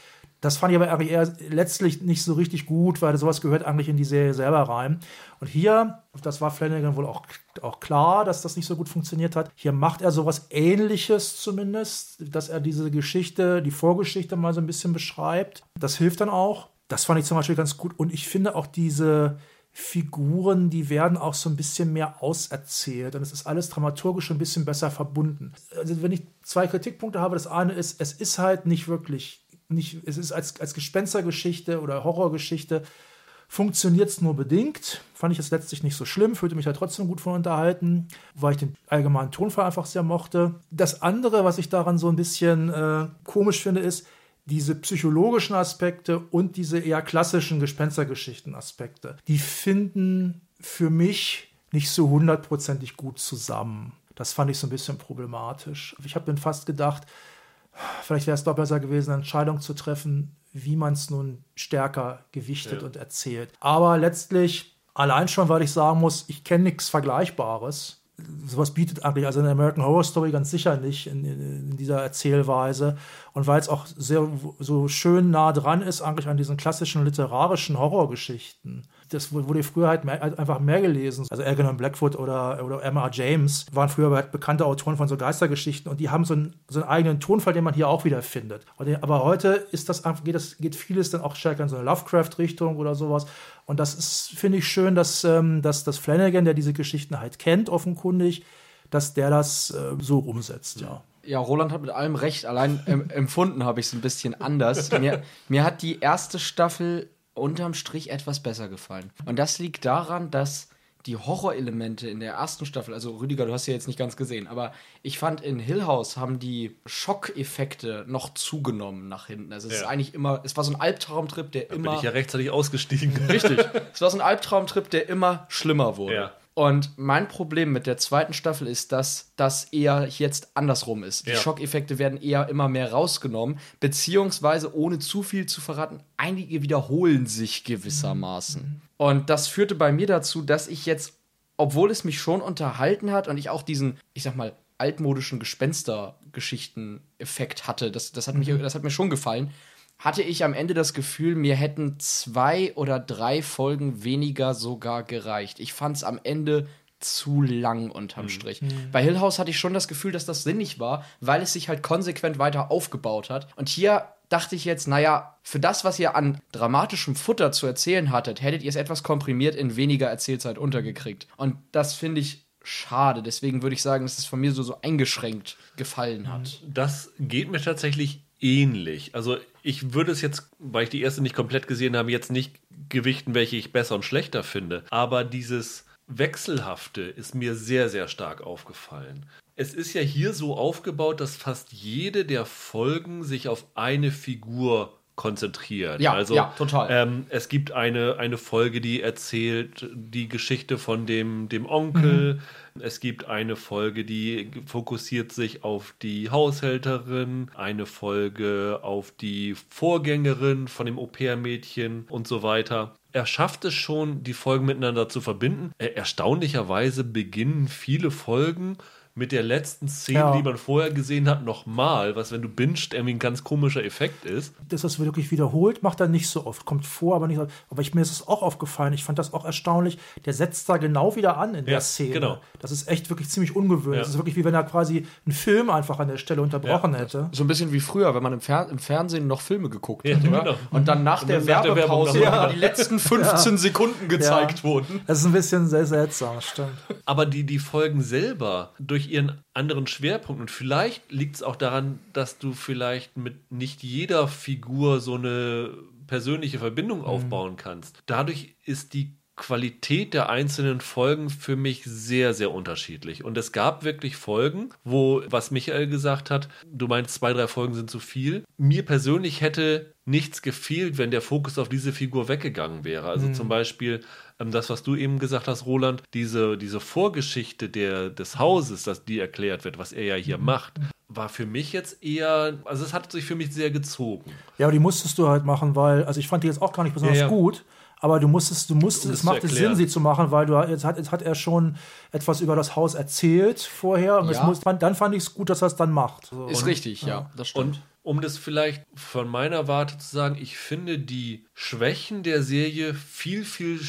Das fand ich aber eher letztlich nicht so richtig gut, weil sowas gehört eigentlich in die Serie selber rein. Und hier, das war Flanagan wohl auch, auch klar, dass das nicht so gut funktioniert hat. Hier macht er sowas ähnliches zumindest, dass er diese Geschichte, die Vorgeschichte mal so ein bisschen beschreibt. Das hilft dann auch. Das fand ich zum Beispiel ganz gut. Und ich finde auch diese, Figuren, die werden auch so ein bisschen mehr auserzählt und es ist alles dramaturgisch ein bisschen besser verbunden. Also wenn ich zwei Kritikpunkte habe, das eine ist, es ist halt nicht wirklich, nicht, es ist als, als Gespenstergeschichte oder Horrorgeschichte, funktioniert es nur bedingt. Fand ich es letztlich nicht so schlimm, fühlte mich da trotzdem gut von unterhalten, weil ich den allgemeinen Tonfall einfach sehr mochte. Das andere, was ich daran so ein bisschen äh, komisch finde, ist, diese psychologischen Aspekte und diese eher klassischen Gespenstergeschichten-Aspekte, die finden für mich nicht so hundertprozentig gut zusammen. Das fand ich so ein bisschen problematisch. Ich habe mir fast gedacht, vielleicht wäre es doch besser gewesen, eine Entscheidung zu treffen, wie man es nun stärker gewichtet ja. und erzählt. Aber letztlich, allein schon, weil ich sagen muss, ich kenne nichts Vergleichbares sowas bietet eigentlich also eine American Horror Story ganz sicher nicht in, in, in dieser Erzählweise. Und weil es auch sehr so schön nah dran ist, eigentlich an diesen klassischen literarischen Horrorgeschichten das wurde früher halt mehr, halt einfach mehr gelesen. Also Algernon Blackfoot oder, oder Emma James waren früher halt bekannte Autoren von so Geistergeschichten und die haben so einen, so einen eigenen Tonfall, den man hier auch wieder findet. Aber heute ist das geht, das, geht vieles dann auch stärker in so eine Lovecraft-Richtung oder sowas. Und das ist, finde ich, schön, dass, ähm, dass, dass Flanagan, der diese Geschichten halt kennt, offenkundig, dass der das äh, so umsetzt, ja. Ja, Roland hat mit allem recht. Allein ähm, empfunden habe ich es ein bisschen anders. Mir, mir hat die erste Staffel unterm Strich etwas besser gefallen. Und das liegt daran, dass die Horrorelemente in der ersten Staffel, also Rüdiger, du hast ja jetzt nicht ganz gesehen, aber ich fand in Hill House haben die Schockeffekte noch zugenommen nach hinten. Also es ja. ist eigentlich immer, es war so ein Albtraumtrip, der da immer. Bin ich ja rechtzeitig ausgestiegen. Richtig. es war so ein Albtraumtrip, der immer schlimmer wurde. Ja. Und mein Problem mit der zweiten Staffel ist, dass das eher jetzt andersrum ist. Die ja. Schockeffekte werden eher immer mehr rausgenommen, beziehungsweise ohne zu viel zu verraten, einige wiederholen sich gewissermaßen. Mhm. Und das führte bei mir dazu, dass ich jetzt, obwohl es mich schon unterhalten hat und ich auch diesen, ich sag mal, altmodischen Gespenstergeschichten-Effekt hatte, das, das, hat mich, mhm. das hat mir schon gefallen, hatte ich am Ende das Gefühl, mir hätten zwei oder drei Folgen weniger sogar gereicht. Ich fand es am Ende zu lang unterm mhm. Strich. Mhm. Bei Hill House hatte ich schon das Gefühl, dass das sinnig war, weil es sich halt konsequent weiter aufgebaut hat. Und hier dachte ich jetzt, naja, für das, was ihr an dramatischem Futter zu erzählen hattet, hättet ihr es etwas komprimiert in weniger Erzählzeit untergekriegt. Und das finde ich schade. Deswegen würde ich sagen, dass es von mir so, so eingeschränkt gefallen hat. Das geht mir tatsächlich ähnlich. Also ich würde es jetzt, weil ich die erste nicht komplett gesehen habe, jetzt nicht gewichten, welche ich besser und schlechter finde. Aber dieses Wechselhafte ist mir sehr, sehr stark aufgefallen. Es ist ja hier so aufgebaut, dass fast jede der Folgen sich auf eine Figur konzentriert. Ja, also, ja total. Ähm, es gibt eine, eine Folge, die erzählt die Geschichte von dem, dem Onkel. Mhm. Es gibt eine Folge, die fokussiert sich auf die Haushälterin, eine Folge auf die Vorgängerin von dem Au-pair-Mädchen und so weiter. Er schafft es schon, die Folgen miteinander zu verbinden. Erstaunlicherweise beginnen viele Folgen mit der letzten Szene, ja. die man vorher gesehen hat, nochmal, was, wenn du bingst, irgendwie ein ganz komischer Effekt ist. Dass das wirklich wiederholt, macht er nicht so oft. Kommt vor, aber nicht so Aber ich, mir ist es auch aufgefallen. Ich fand das auch erstaunlich. Der setzt da genau wieder an in der Szene. Genau. Das ist echt wirklich ziemlich ungewöhnlich. Ja. Das ist wirklich wie wenn er quasi einen Film einfach an der Stelle unterbrochen ja. hätte. So ein bisschen wie früher, wenn man im, Fer im Fernsehen noch Filme geguckt hat, oder? Genau. Und dann nach Und der nach Werbepause der die letzten 15 Sekunden gezeigt wurden. Das ist ein bisschen sehr seltsam, stimmt. Aber die, die Folgen selber, durch durch ihren anderen Schwerpunkt. Und vielleicht liegt es auch daran, dass du vielleicht mit nicht jeder Figur so eine persönliche Verbindung mhm. aufbauen kannst. Dadurch ist die Qualität der einzelnen Folgen für mich sehr, sehr unterschiedlich. Und es gab wirklich Folgen, wo, was Michael gesagt hat, du meinst, zwei, drei Folgen sind zu viel. Mir persönlich hätte nichts gefehlt, wenn der Fokus auf diese Figur weggegangen wäre. Also mhm. zum Beispiel das, was du eben gesagt hast, Roland, diese, diese Vorgeschichte der, des Hauses, dass die erklärt wird, was er ja hier mhm. macht, war für mich jetzt eher, also es hat sich für mich sehr gezogen. Ja, aber die musstest du halt machen, weil, also ich fand die jetzt auch gar nicht besonders ja, ja. gut, aber du musstest, du musstest, es macht Sinn, sie zu machen, weil du jetzt hat, jetzt hat er schon etwas über das Haus erzählt vorher und ja. muss, dann fand ich es gut, dass er es dann macht. So. Ist und, richtig, ja, ja, das stimmt. Und um das vielleicht von meiner Warte zu sagen, ich finde die Schwächen der Serie viel, viel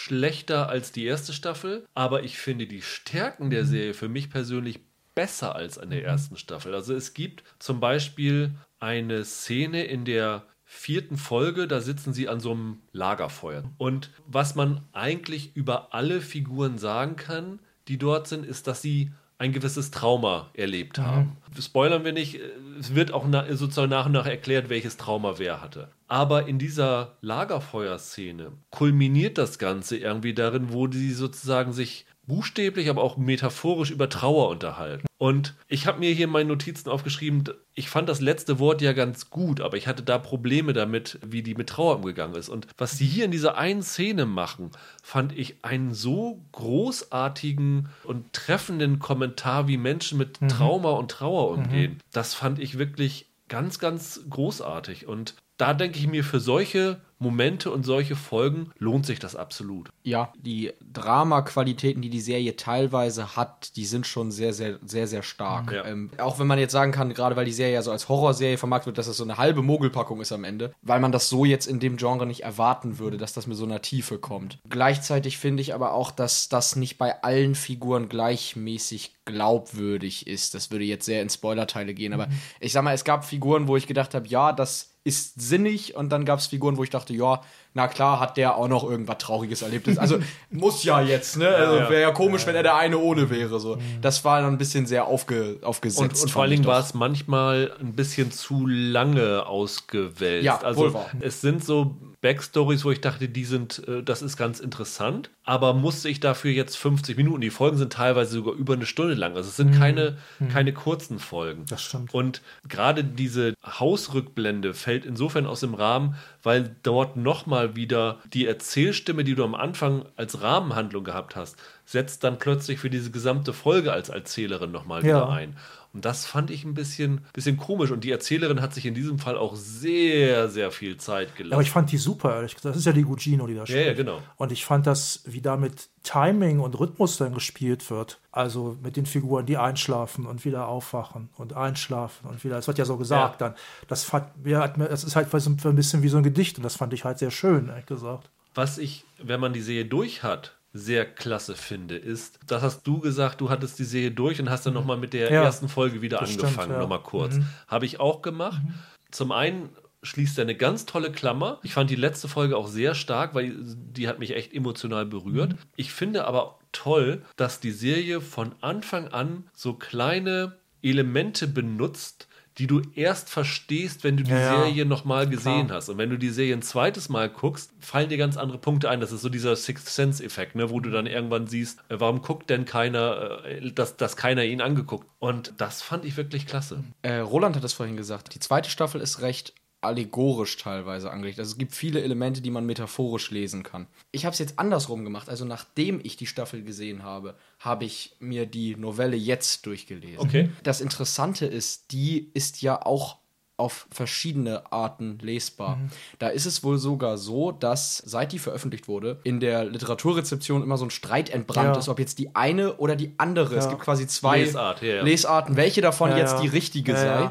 schlechter als die erste Staffel, aber ich finde die Stärken der mhm. Serie für mich persönlich besser als an der mhm. ersten Staffel. Also es gibt zum Beispiel eine Szene in der vierten Folge, da sitzen sie an so einem Lagerfeuer. Und was man eigentlich über alle Figuren sagen kann, die dort sind, ist, dass sie ein gewisses Trauma erlebt mhm. haben. Mhm. Spoilern wir nicht, es wird auch na, sozusagen nach und nach erklärt, welches Trauma wer hatte. Aber in dieser Lagerfeuerszene kulminiert das Ganze irgendwie darin, wo sie sozusagen sich buchstäblich, aber auch metaphorisch über Trauer unterhalten. Und ich habe mir hier in meinen Notizen aufgeschrieben, ich fand das letzte Wort ja ganz gut, aber ich hatte da Probleme damit, wie die mit Trauer umgegangen ist. Und was sie hier in dieser einen Szene machen, fand ich einen so großartigen und treffenden Kommentar, wie Menschen mit mhm. Trauma und Trauer umgehen. Mhm. Das fand ich wirklich ganz, ganz großartig. Und da denke ich mir, für solche Momente und solche Folgen lohnt sich das absolut. Ja, die Drama-Qualitäten, die die Serie teilweise hat, die sind schon sehr, sehr, sehr, sehr stark. Ja. Ähm, auch wenn man jetzt sagen kann, gerade weil die Serie ja so als Horrorserie vermarktet wird, dass es so eine halbe Mogelpackung ist am Ende, weil man das so jetzt in dem Genre nicht erwarten würde, dass das mit so einer Tiefe kommt. Gleichzeitig finde ich aber auch, dass das nicht bei allen Figuren gleichmäßig glaubwürdig ist. Das würde jetzt sehr in Spoilerteile gehen, aber mhm. ich sag mal, es gab Figuren, wo ich gedacht habe, ja, das ist sinnig und dann gab es Figuren, wo ich dachte, ja, na klar, hat der auch noch irgendwas Trauriges erlebt. Also muss ja jetzt, ne? Also wäre ja komisch, wenn er der eine ohne wäre. So. Mhm. Das war dann ein bisschen sehr aufge, aufgesetzt. Und, und vor allen Dingen war es manchmal ein bisschen zu lange ausgewählt. Ja, also wohl wahr. es sind so Backstories, wo ich dachte, die sind, äh, das ist ganz interessant, aber musste ich dafür jetzt 50 Minuten. Die Folgen sind teilweise sogar über eine Stunde lang. Also es sind mhm. keine, mhm. keine kurzen Folgen. Das stimmt. Und gerade diese Hausrückblende fällt insofern aus dem Rahmen, weil dort nochmal wieder die Erzählstimme, die du am Anfang als Rahmenhandlung gehabt hast, setzt dann plötzlich für diese gesamte Folge als Erzählerin nochmal ja. wieder ein. Und das fand ich ein bisschen, bisschen komisch. Und die Erzählerin hat sich in diesem Fall auch sehr, sehr viel Zeit gelassen. aber ich fand die super, ehrlich gesagt. Das ist ja die Gugino, die da spielt. Ja, ja, genau. Und ich fand das, wie da mit Timing und Rhythmus dann gespielt wird. Also mit den Figuren, die einschlafen und wieder aufwachen und einschlafen und wieder. Es wird ja so gesagt ja. dann. Das, fand, ja, das ist halt ein bisschen wie so ein Gedicht und das fand ich halt sehr schön, ehrlich gesagt. Was ich, wenn man die Serie durch hat, sehr klasse finde, ist, das hast du gesagt, du hattest die Serie durch und hast dann mhm. nochmal mit der ja, ersten Folge wieder angefangen, stimmt, ja. nochmal kurz. Mhm. Habe ich auch gemacht. Mhm. Zum einen schließt er eine ganz tolle Klammer. Ich fand die letzte Folge auch sehr stark, weil die hat mich echt emotional berührt. Mhm. Ich finde aber toll, dass die Serie von Anfang an so kleine Elemente benutzt, die du erst verstehst, wenn du die ja, Serie nochmal gesehen klar. hast. Und wenn du die Serie ein zweites Mal guckst, fallen dir ganz andere Punkte ein. Das ist so dieser Sixth Sense-Effekt, ne, wo du dann irgendwann siehst, äh, warum guckt denn keiner, äh, dass, dass keiner ihn angeguckt. Und das fand ich wirklich klasse. Äh, Roland hat es vorhin gesagt, die zweite Staffel ist recht allegorisch teilweise angelegt. Also es gibt viele Elemente, die man metaphorisch lesen kann. Ich habe es jetzt andersrum gemacht. Also nachdem ich die Staffel gesehen habe, habe ich mir die Novelle jetzt durchgelesen. Okay. Das Interessante ist, die ist ja auch auf verschiedene Arten lesbar. Mhm. Da ist es wohl sogar so, dass seit die veröffentlicht wurde, in der Literaturrezeption immer so ein Streit entbrannt ja. ist, ob jetzt die eine oder die andere. Ja. Es gibt quasi zwei Lesart, ja, Lesarten, welche davon jetzt die richtige sei.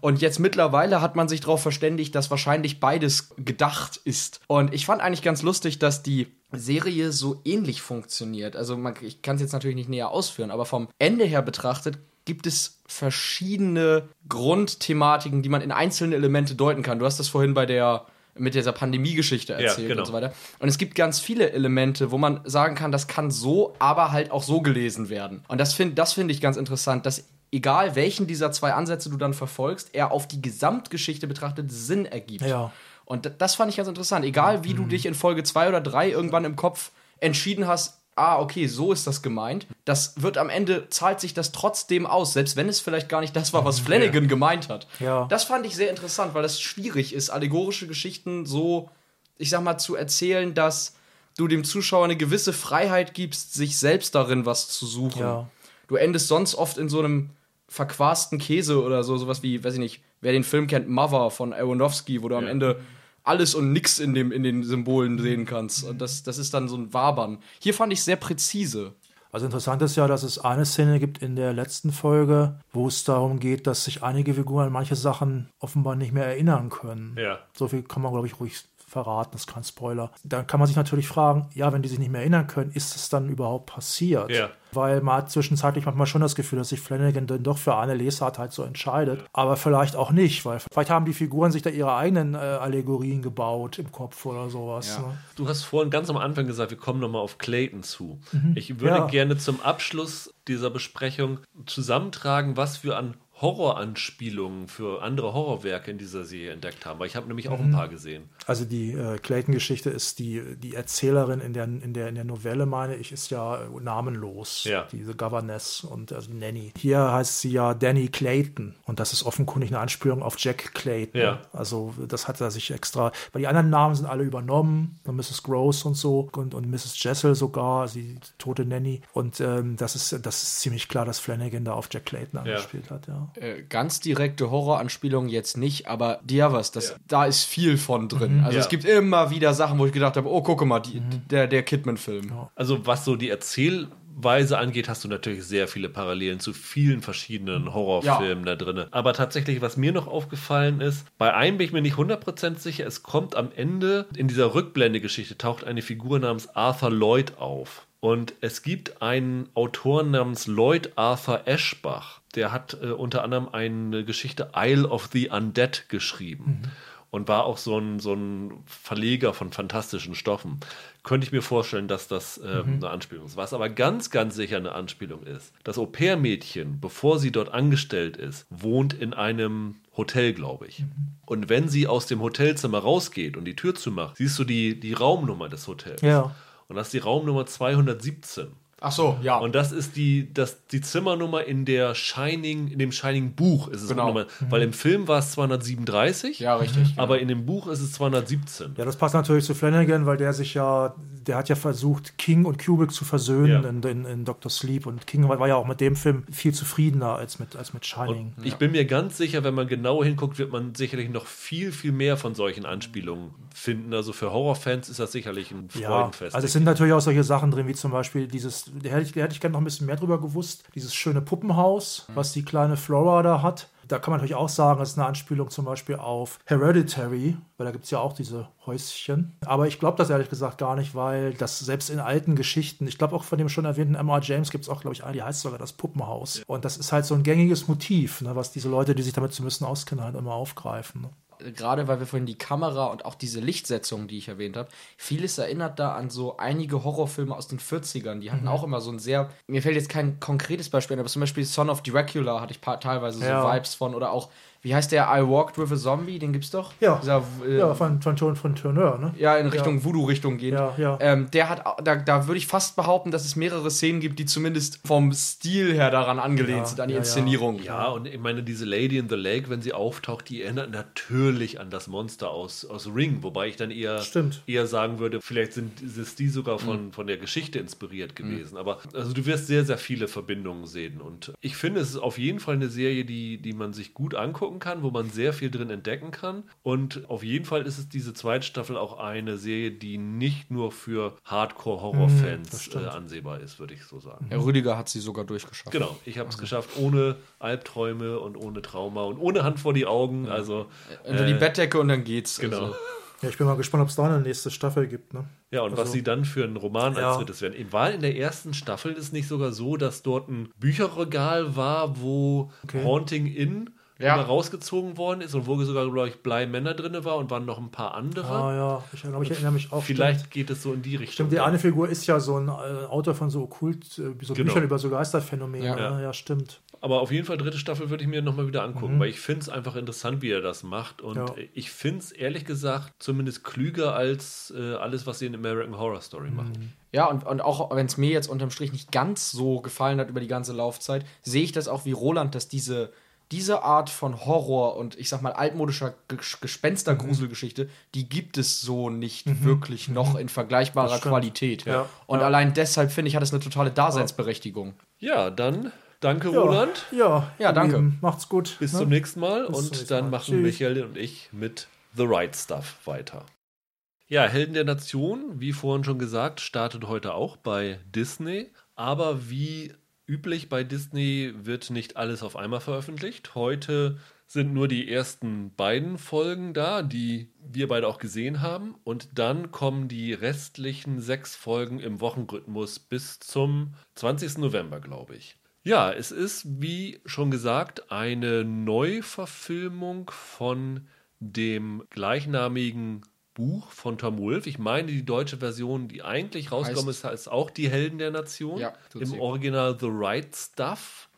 Und jetzt mittlerweile hat man sich darauf verständigt, dass wahrscheinlich beides gedacht ist. Und ich fand eigentlich ganz lustig, dass die Serie so ähnlich funktioniert. Also man, ich kann es jetzt natürlich nicht näher ausführen, aber vom Ende her betrachtet gibt es verschiedene Grundthematiken, die man in einzelne Elemente deuten kann. Du hast das vorhin bei der mit dieser Pandemie-Geschichte erzählt ja, genau. und so weiter. Und es gibt ganz viele Elemente, wo man sagen kann, das kann so, aber halt auch so gelesen werden. Und das finde das find ich ganz interessant, dass egal welchen dieser zwei Ansätze du dann verfolgst, er auf die Gesamtgeschichte betrachtet Sinn ergibt. Ja. Und das fand ich ganz interessant. Egal wie mhm. du dich in Folge zwei oder drei irgendwann im Kopf entschieden hast, ah, okay, so ist das gemeint. Das wird am Ende, zahlt sich das trotzdem aus, selbst wenn es vielleicht gar nicht das war, was Flanagan gemeint hat. Ja. Das fand ich sehr interessant, weil es schwierig ist, allegorische Geschichten so, ich sag mal, zu erzählen, dass du dem Zuschauer eine gewisse Freiheit gibst, sich selbst darin was zu suchen. Ja. Du endest sonst oft in so einem verquasten Käse oder so, sowas wie, weiß ich nicht, wer den Film kennt, Mother von Aronofsky, wo du am Ende alles und nix in, dem, in den Symbolen sehen kannst. Und das, das ist dann so ein Wabern. Hier fand ich sehr präzise. Also interessant ist ja, dass es eine Szene gibt in der letzten Folge, wo es darum geht, dass sich einige Figuren an manche Sachen offenbar nicht mehr erinnern können. Ja. So viel kann man, glaube ich, ruhig verraten, das ist kein Spoiler. Dann kann man sich natürlich fragen, ja, wenn die sich nicht mehr erinnern können, ist es dann überhaupt passiert? Ja. Weil man hat zwischenzeitlich manchmal schon das Gefühl, dass sich Flanagan dann doch für eine Lesart halt so entscheidet. Aber vielleicht auch nicht, weil vielleicht haben die Figuren sich da ihre eigenen äh, Allegorien gebaut im Kopf oder sowas. Ja. Ne? Du hast vorhin ganz am Anfang gesagt, wir kommen nochmal auf Clayton zu. Ich würde Ja. gerne zum Abschluss dieser Besprechung zusammentragen, was wir an Horroranspielungen für andere Horrorwerke in dieser Serie entdeckt haben. Weil ich habe nämlich auch ein paar gesehen. Also die äh, Clayton-Geschichte ist die, die Erzählerin in der, in, der, in der Novelle, meine ich, ist ja äh, namenlos. Ja. Diese Governess und also Nanny. Hier heißt sie ja Danny Clayton. Und das ist offenkundig eine Anspielung auf Jack Clayton. Ja. Also das hat er sich extra, weil die anderen Namen sind alle übernommen. Mrs. Gross und so und, und Mrs. Jessel sogar, also die tote Nanny. Und ähm, das, ist, das ist ziemlich klar, dass Flanagan da auf Jack Clayton angespielt hat, ja. Äh, ganz direkte Horroranspielung jetzt nicht, aber die Others, das, da ist viel von drin. Also Ja. es gibt immer wieder Sachen, wo ich gedacht habe, oh, gucke mal, die, der, der Kidman-Film. Also was so die Erzählweise angeht, hast du natürlich sehr viele Parallelen zu vielen verschiedenen Horrorfilmen da drin. Aber tatsächlich, was mir noch aufgefallen ist, bei einem bin ich mir nicht 100% sicher, es kommt am Ende, in dieser Rückblende-Geschichte taucht eine Figur namens Arthur Lloyd auf. Und es gibt einen Autoren namens Lloyd Arthur Eschbach, der hat äh, unter anderem eine Geschichte Isle of the Undead geschrieben und war auch so ein, so ein Verleger von fantastischen Stoffen. Könnte ich mir vorstellen, dass das ähm, eine Anspielung ist. Was aber ganz, ganz sicher eine Anspielung ist. Das Au-pair-Mädchen, bevor sie dort angestellt ist, wohnt in einem Hotel, glaube ich. Und wenn sie aus dem Hotelzimmer rausgeht und die Tür zumacht, siehst du die, die Raumnummer des Hotels. Ja. Und das ist die Raumnummer 217. Ach so, ja. Und das ist die, das, die Zimmernummer in der Shining, in dem Shining Buch ist es Genau. Nummer, weil im Film war es 237, ja, richtig. aber in dem Buch ist es 217. Ja, das passt natürlich zu Flanagan, weil der sich ja, der hat ja versucht, King und Kubrick zu versöhnen Ja. in, in, in Dr. Sleep. Und King war, war ja auch mit dem Film viel zufriedener als mit, als mit Shining. Ich bin mir ganz sicher, wenn man genau hinguckt, wird man sicherlich noch viel, viel mehr von solchen Anspielungen finden. Also für Horrorfans ist das sicherlich ein Ja, Freudenfest. also es sind natürlich auch solche Sachen drin, wie zum Beispiel dieses, da hätte ich, da hätte ich gerne noch ein bisschen mehr drüber gewusst, dieses schöne Puppenhaus, was die kleine Flora da hat. Da kann man natürlich auch sagen, das ist eine Anspielung zum Beispiel auf Hereditary, weil da gibt es ja auch diese Häuschen. Aber ich glaube das ehrlich gesagt gar nicht, weil das selbst in alten Geschichten, ich glaube auch von dem schon erwähnten M.R. James gibt es auch, glaube ich, eine, die heißt sogar das Puppenhaus. Und das ist halt so ein gängiges Motiv, ne, was diese Leute, die sich damit zu müssen auskennen, halt immer aufgreifen. Ne? Gerade weil wir vorhin die Kamera und auch diese Lichtsetzung, die ich erwähnt habe, vieles erinnert da an so einige Horrorfilme aus den 40ern. Die Mhm. hatten auch immer so ein sehr, mir fällt jetzt kein konkretes Beispiel ein, aber zum Beispiel Son of Dracula hatte ich teilweise so Ja. Vibes von oder auch, wie heißt der I Walked with a Zombie, den gibt's doch? Ja. Dieser, äh, Ja, von, von, von, von Tourneur, ne? ja, in Richtung Voodoo-Richtung geht. Ja, ja. Ähm, der hat, da, da würde ich fast behaupten, dass es mehrere Szenen gibt, die zumindest vom Stil her daran angelehnt Ja, sind, an die ja, ja. Inszenierung. ja, und ich meine, diese Lady in the Lake, wenn sie auftaucht, die erinnert natürlich an das Monster aus, aus Ring, wobei ich dann eher, Stimmt. eher sagen würde, vielleicht sind ist die sogar von, von der Geschichte inspiriert gewesen. Aber also du wirst sehr, sehr viele Verbindungen sehen. Und ich finde, es ist auf jeden Fall eine Serie, die, die man sich gut angucken kann, wo man sehr viel drin entdecken kann. Und auf jeden Fall ist es diese zweite Staffel auch eine Serie, die nicht nur für Hardcore-Horror-Fans stimmt. äh, ansehbar ist, würde ich so sagen. Herr Rüdiger hat sie sogar durchgeschafft. Genau, ich habe es geschafft, ohne Albträume und ohne Trauma und ohne Hand vor die Augen. Also, Unter die Bettdecke und dann geht's. genau. Also. Ja, ich bin mal gespannt, ob es da eine nächste Staffel gibt, ne? Ja, und was Also- sie dann für einen Roman als Ja. drittes werden. War in der ersten Staffel es nicht sogar so, dass dort ein Bücherregal war, wo Okay. Haunting Inn Ja. immer rausgezogen worden ist und wo sogar, glaube ich, Blei Männer drin war und waren noch ein paar andere. Ah ja, ich glaube, ich erinnere mich auch. Vielleicht Stimmt, geht es so in die Richtung. stimmt die eine Figur ist ja so ein äh, Autor von so Okkult, äh, so Genau. Büchern über so Geisterphänomene. Ja. Ja, ja stimmt. aber auf jeden Fall dritte Staffel würde ich mir nochmal wieder angucken, Mhm. weil ich finde es einfach interessant, wie er das macht. Und Ja. ich finde es ehrlich gesagt zumindest klüger als äh, alles, was sie in American Horror Story macht. Mhm. Ja, und, und auch wenn es mir jetzt unterm Strich nicht ganz so gefallen hat über die ganze Laufzeit, sehe ich das auch wie Roland, dass diese, diese Art von Horror und ich sag mal altmodischer Ges- Gespenstergruselgeschichte, die gibt es so nicht wirklich noch in vergleichbarer. Qualität. Ja. Und Ja. allein deshalb finde ich, hat es eine totale Daseinsberechtigung. Ja, dann danke, Ja, Roland. Ja, Ja, danke. Lieben, Macht's gut. Bis ne? zum nächsten Mal Bis und nächsten dann Mal. machen Tschüss. Michael und ich mit The Right Stuff weiter. Ja, Helden der Nation, wie vorhin schon gesagt, startet heute auch bei Disney. Aber wie üblich bei Disney wird nicht alles auf einmal veröffentlicht. Heute sind nur die ersten beiden Folgen da, die wir beide auch gesehen haben. Und dann kommen die restlichen sechs Folgen im Wochenrhythmus bis zum 20. November, glaube ich. Ja, es ist, wie schon gesagt, eine Neuverfilmung von dem gleichnamigen Buch von Tom Wolfe. Ich meine, die deutsche Version, die eigentlich rausgekommen Heißt- ist, ist auch Die Helden der Nation. Ja, Im. Original The Right Stuff,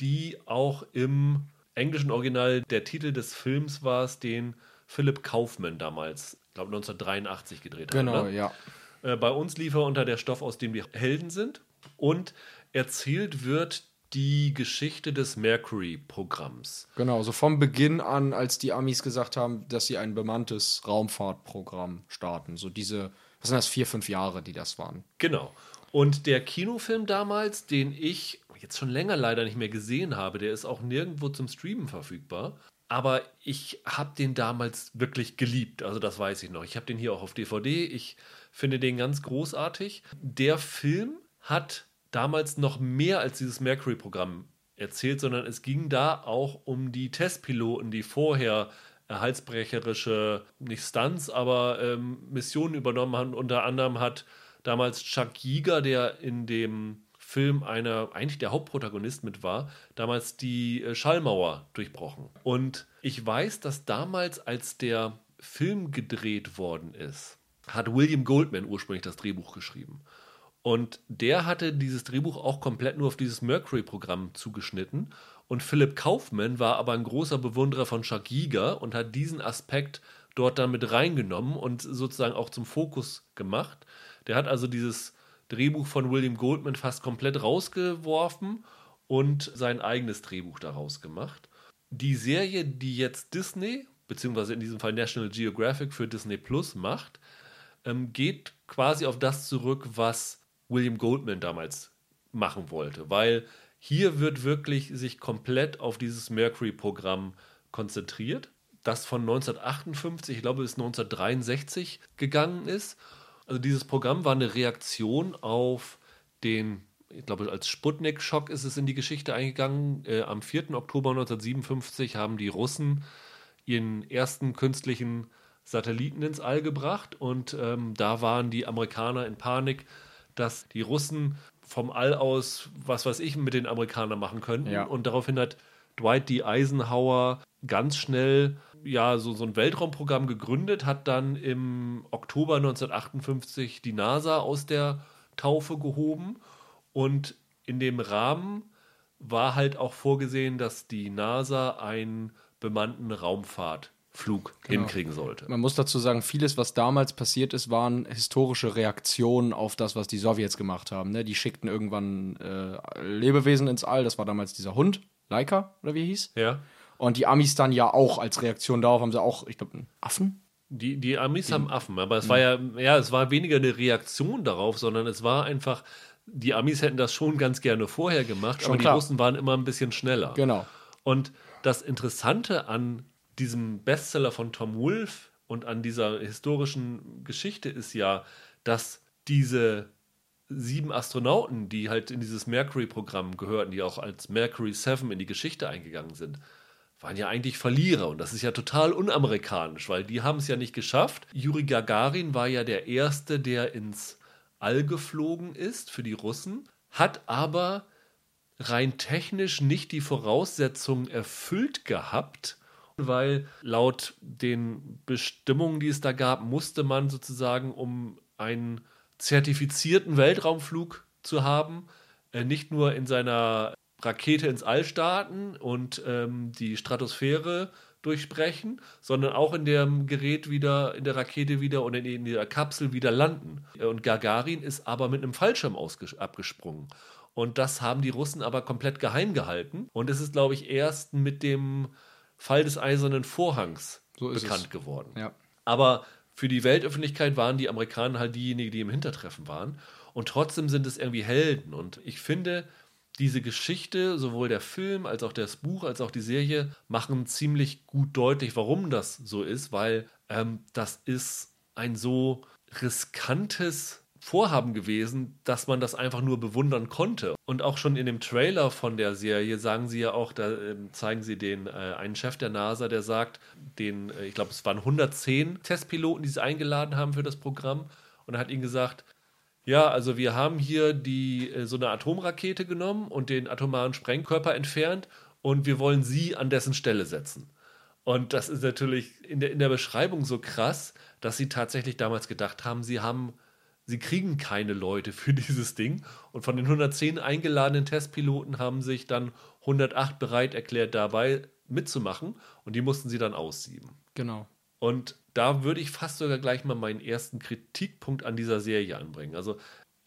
die auch im englischen Original der Titel des Films war, es, den Philip Kaufman damals, ich glaube 1983 gedreht Genau, hat. Ne? ja. Äh, bei uns lief er unter der Stoff, aus dem die Helden sind. Und erzählt wird die Geschichte des Mercury-Programms. Genau, so vom Beginn an, als die Amis gesagt haben, dass sie ein bemanntes Raumfahrtprogramm starten. So diese, was sind das, vier, fünf Jahre, die das waren. Genau. Und der Kinofilm damals, den ich jetzt schon länger leider nicht mehr gesehen habe, der ist auch nirgendwo zum Streamen verfügbar. Aber ich habe den damals wirklich geliebt. Also das weiß ich noch. Ich habe den hier auch auf DVD. Ich finde den ganz großartig. Der Film hat damals noch mehr als dieses Mercury-Programm erzählt, sondern es ging da auch um die Testpiloten, die vorher äh, halsbrecherische, nicht Stunts, aber ähm, Missionen übernommen haben. Unter anderem hat damals Chuck Yeager, der in dem Film einer, eigentlich der Hauptprotagonist mit war, damals die äh, Schallmauer durchbrochen. Und ich weiß, dass damals, als der Film gedreht worden ist, hat William Goldman ursprünglich das Drehbuch geschrieben. Und der hatte dieses Drehbuch auch komplett nur auf dieses Mercury-Programm zugeschnitten. Und Philipp Kaufmann war aber ein großer Bewunderer von Chuck Yeager und hat diesen Aspekt dort dann mit reingenommen und sozusagen auch zum Fokus gemacht. Der hat also dieses Drehbuch von William Goldman fast komplett rausgeworfen und sein eigenes Drehbuch daraus gemacht. Die Serie, die jetzt Disney, beziehungsweise in diesem Fall National Geographic für Disney Plus macht, ähm, geht quasi auf das zurück, was William Goldman damals machen wollte, weil hier wird wirklich sich komplett auf dieses Mercury-Programm konzentriert, das von 1958, ich glaube, bis 1963 gegangen ist. Also dieses Programm war eine Reaktion auf den, ich glaube, als Sputnik-Schock ist es in die Geschichte eingegangen. Äh, am 4. Oktober 1957 haben die Russen ihren ersten künstlichen Satelliten ins All gebracht und ähm, da waren die Amerikaner in Panik, dass die Russen vom All aus, was weiß ich, mit den Amerikanern machen könnten. Ja. Und daraufhin hat Dwight D. Eisenhower ganz schnell ja so, so ein Weltraumprogramm gegründet, hat dann im Oktober 1958 die NASA aus der Taufe gehoben und in dem Rahmen war halt auch vorgesehen, dass die NASA einen bemannten Raumfahrtflug hinkriegen sollte. Man muss dazu sagen, vieles, was damals passiert ist, waren historische Reaktionen auf das, was die Sowjets gemacht haben. Ne? Die schickten irgendwann äh, Lebewesen ins All. Das war damals dieser Hund, Laika, oder wie er hieß. Ja. Und die Amis dann ja auch als Reaktion darauf haben sie auch, ich glaube, einen Affen. Die, die Amis haben Affen, aber es war ja, ja, es war weniger eine Reaktion darauf, sondern es war einfach, die Amis hätten das schon ganz gerne vorher gemacht, Schon aber klar. die Russen waren immer ein bisschen schneller. Genau. Und das Interessante an diesem Bestseller von Tom Wolfe und an dieser historischen Geschichte ist ja, dass diese sieben Astronauten, die halt in dieses Mercury-Programm gehörten, die auch als Mercury 7 in die Geschichte eingegangen sind, waren ja eigentlich Verlierer. Und das ist ja total unamerikanisch, weil die haben es ja nicht geschafft. Juri Gagarin war ja der Erste, der ins All geflogen ist für die Russen, hat aber rein technisch nicht die Voraussetzungen erfüllt gehabt, weil laut den Bestimmungen, die es da gab, musste man sozusagen, um einen zertifizierten Weltraumflug zu haben, äh, nicht nur in seiner Rakete ins All starten und ähm, die Stratosphäre durchbrechen, sondern auch in dem Gerät wieder, in der Rakete wieder und in, in der Kapsel wieder landen. Und Gagarin ist aber mit einem Fallschirm abgesprungen. Und das haben die Russen aber komplett geheim gehalten. Und es ist, glaube ich, erst mit dem Fall des Eisernen Vorhangs so bekannt es. geworden. Ja. Aber für die Weltöffentlichkeit waren die Amerikaner halt diejenigen, die im Hintertreffen waren. Und trotzdem sind es irgendwie Helden. Und ich finde, diese Geschichte, sowohl der Film als auch das Buch, als auch die Serie, machen ziemlich gut deutlich, warum das so ist, weil ähm, das ist ein so riskantes Vorhaben gewesen, dass man das einfach nur bewundern konnte. Und auch schon in dem Trailer von der Serie sagen sie ja auch, da äh, zeigen sie den äh, einen Chef der NASA, der sagt, den, äh, ich glaube, es waren 110 Testpiloten, die sie eingeladen haben für das Programm. Und er hat ihnen gesagt, ja, also wir haben hier die, äh, so eine Atomrakete genommen und den atomaren Sprengkörper entfernt und wir wollen sie an dessen Stelle setzen. Und das ist natürlich in der, in der Beschreibung so krass, dass sie tatsächlich damals gedacht haben, sie haben, sie kriegen keine Leute für dieses Ding. Und von den 110 eingeladenen Testpiloten haben sich dann 108 bereit erklärt, dabei mitzumachen und die mussten sie dann aussieben. Genau. Und da würde ich fast sogar gleich mal meinen ersten Kritikpunkt an dieser Serie anbringen. Also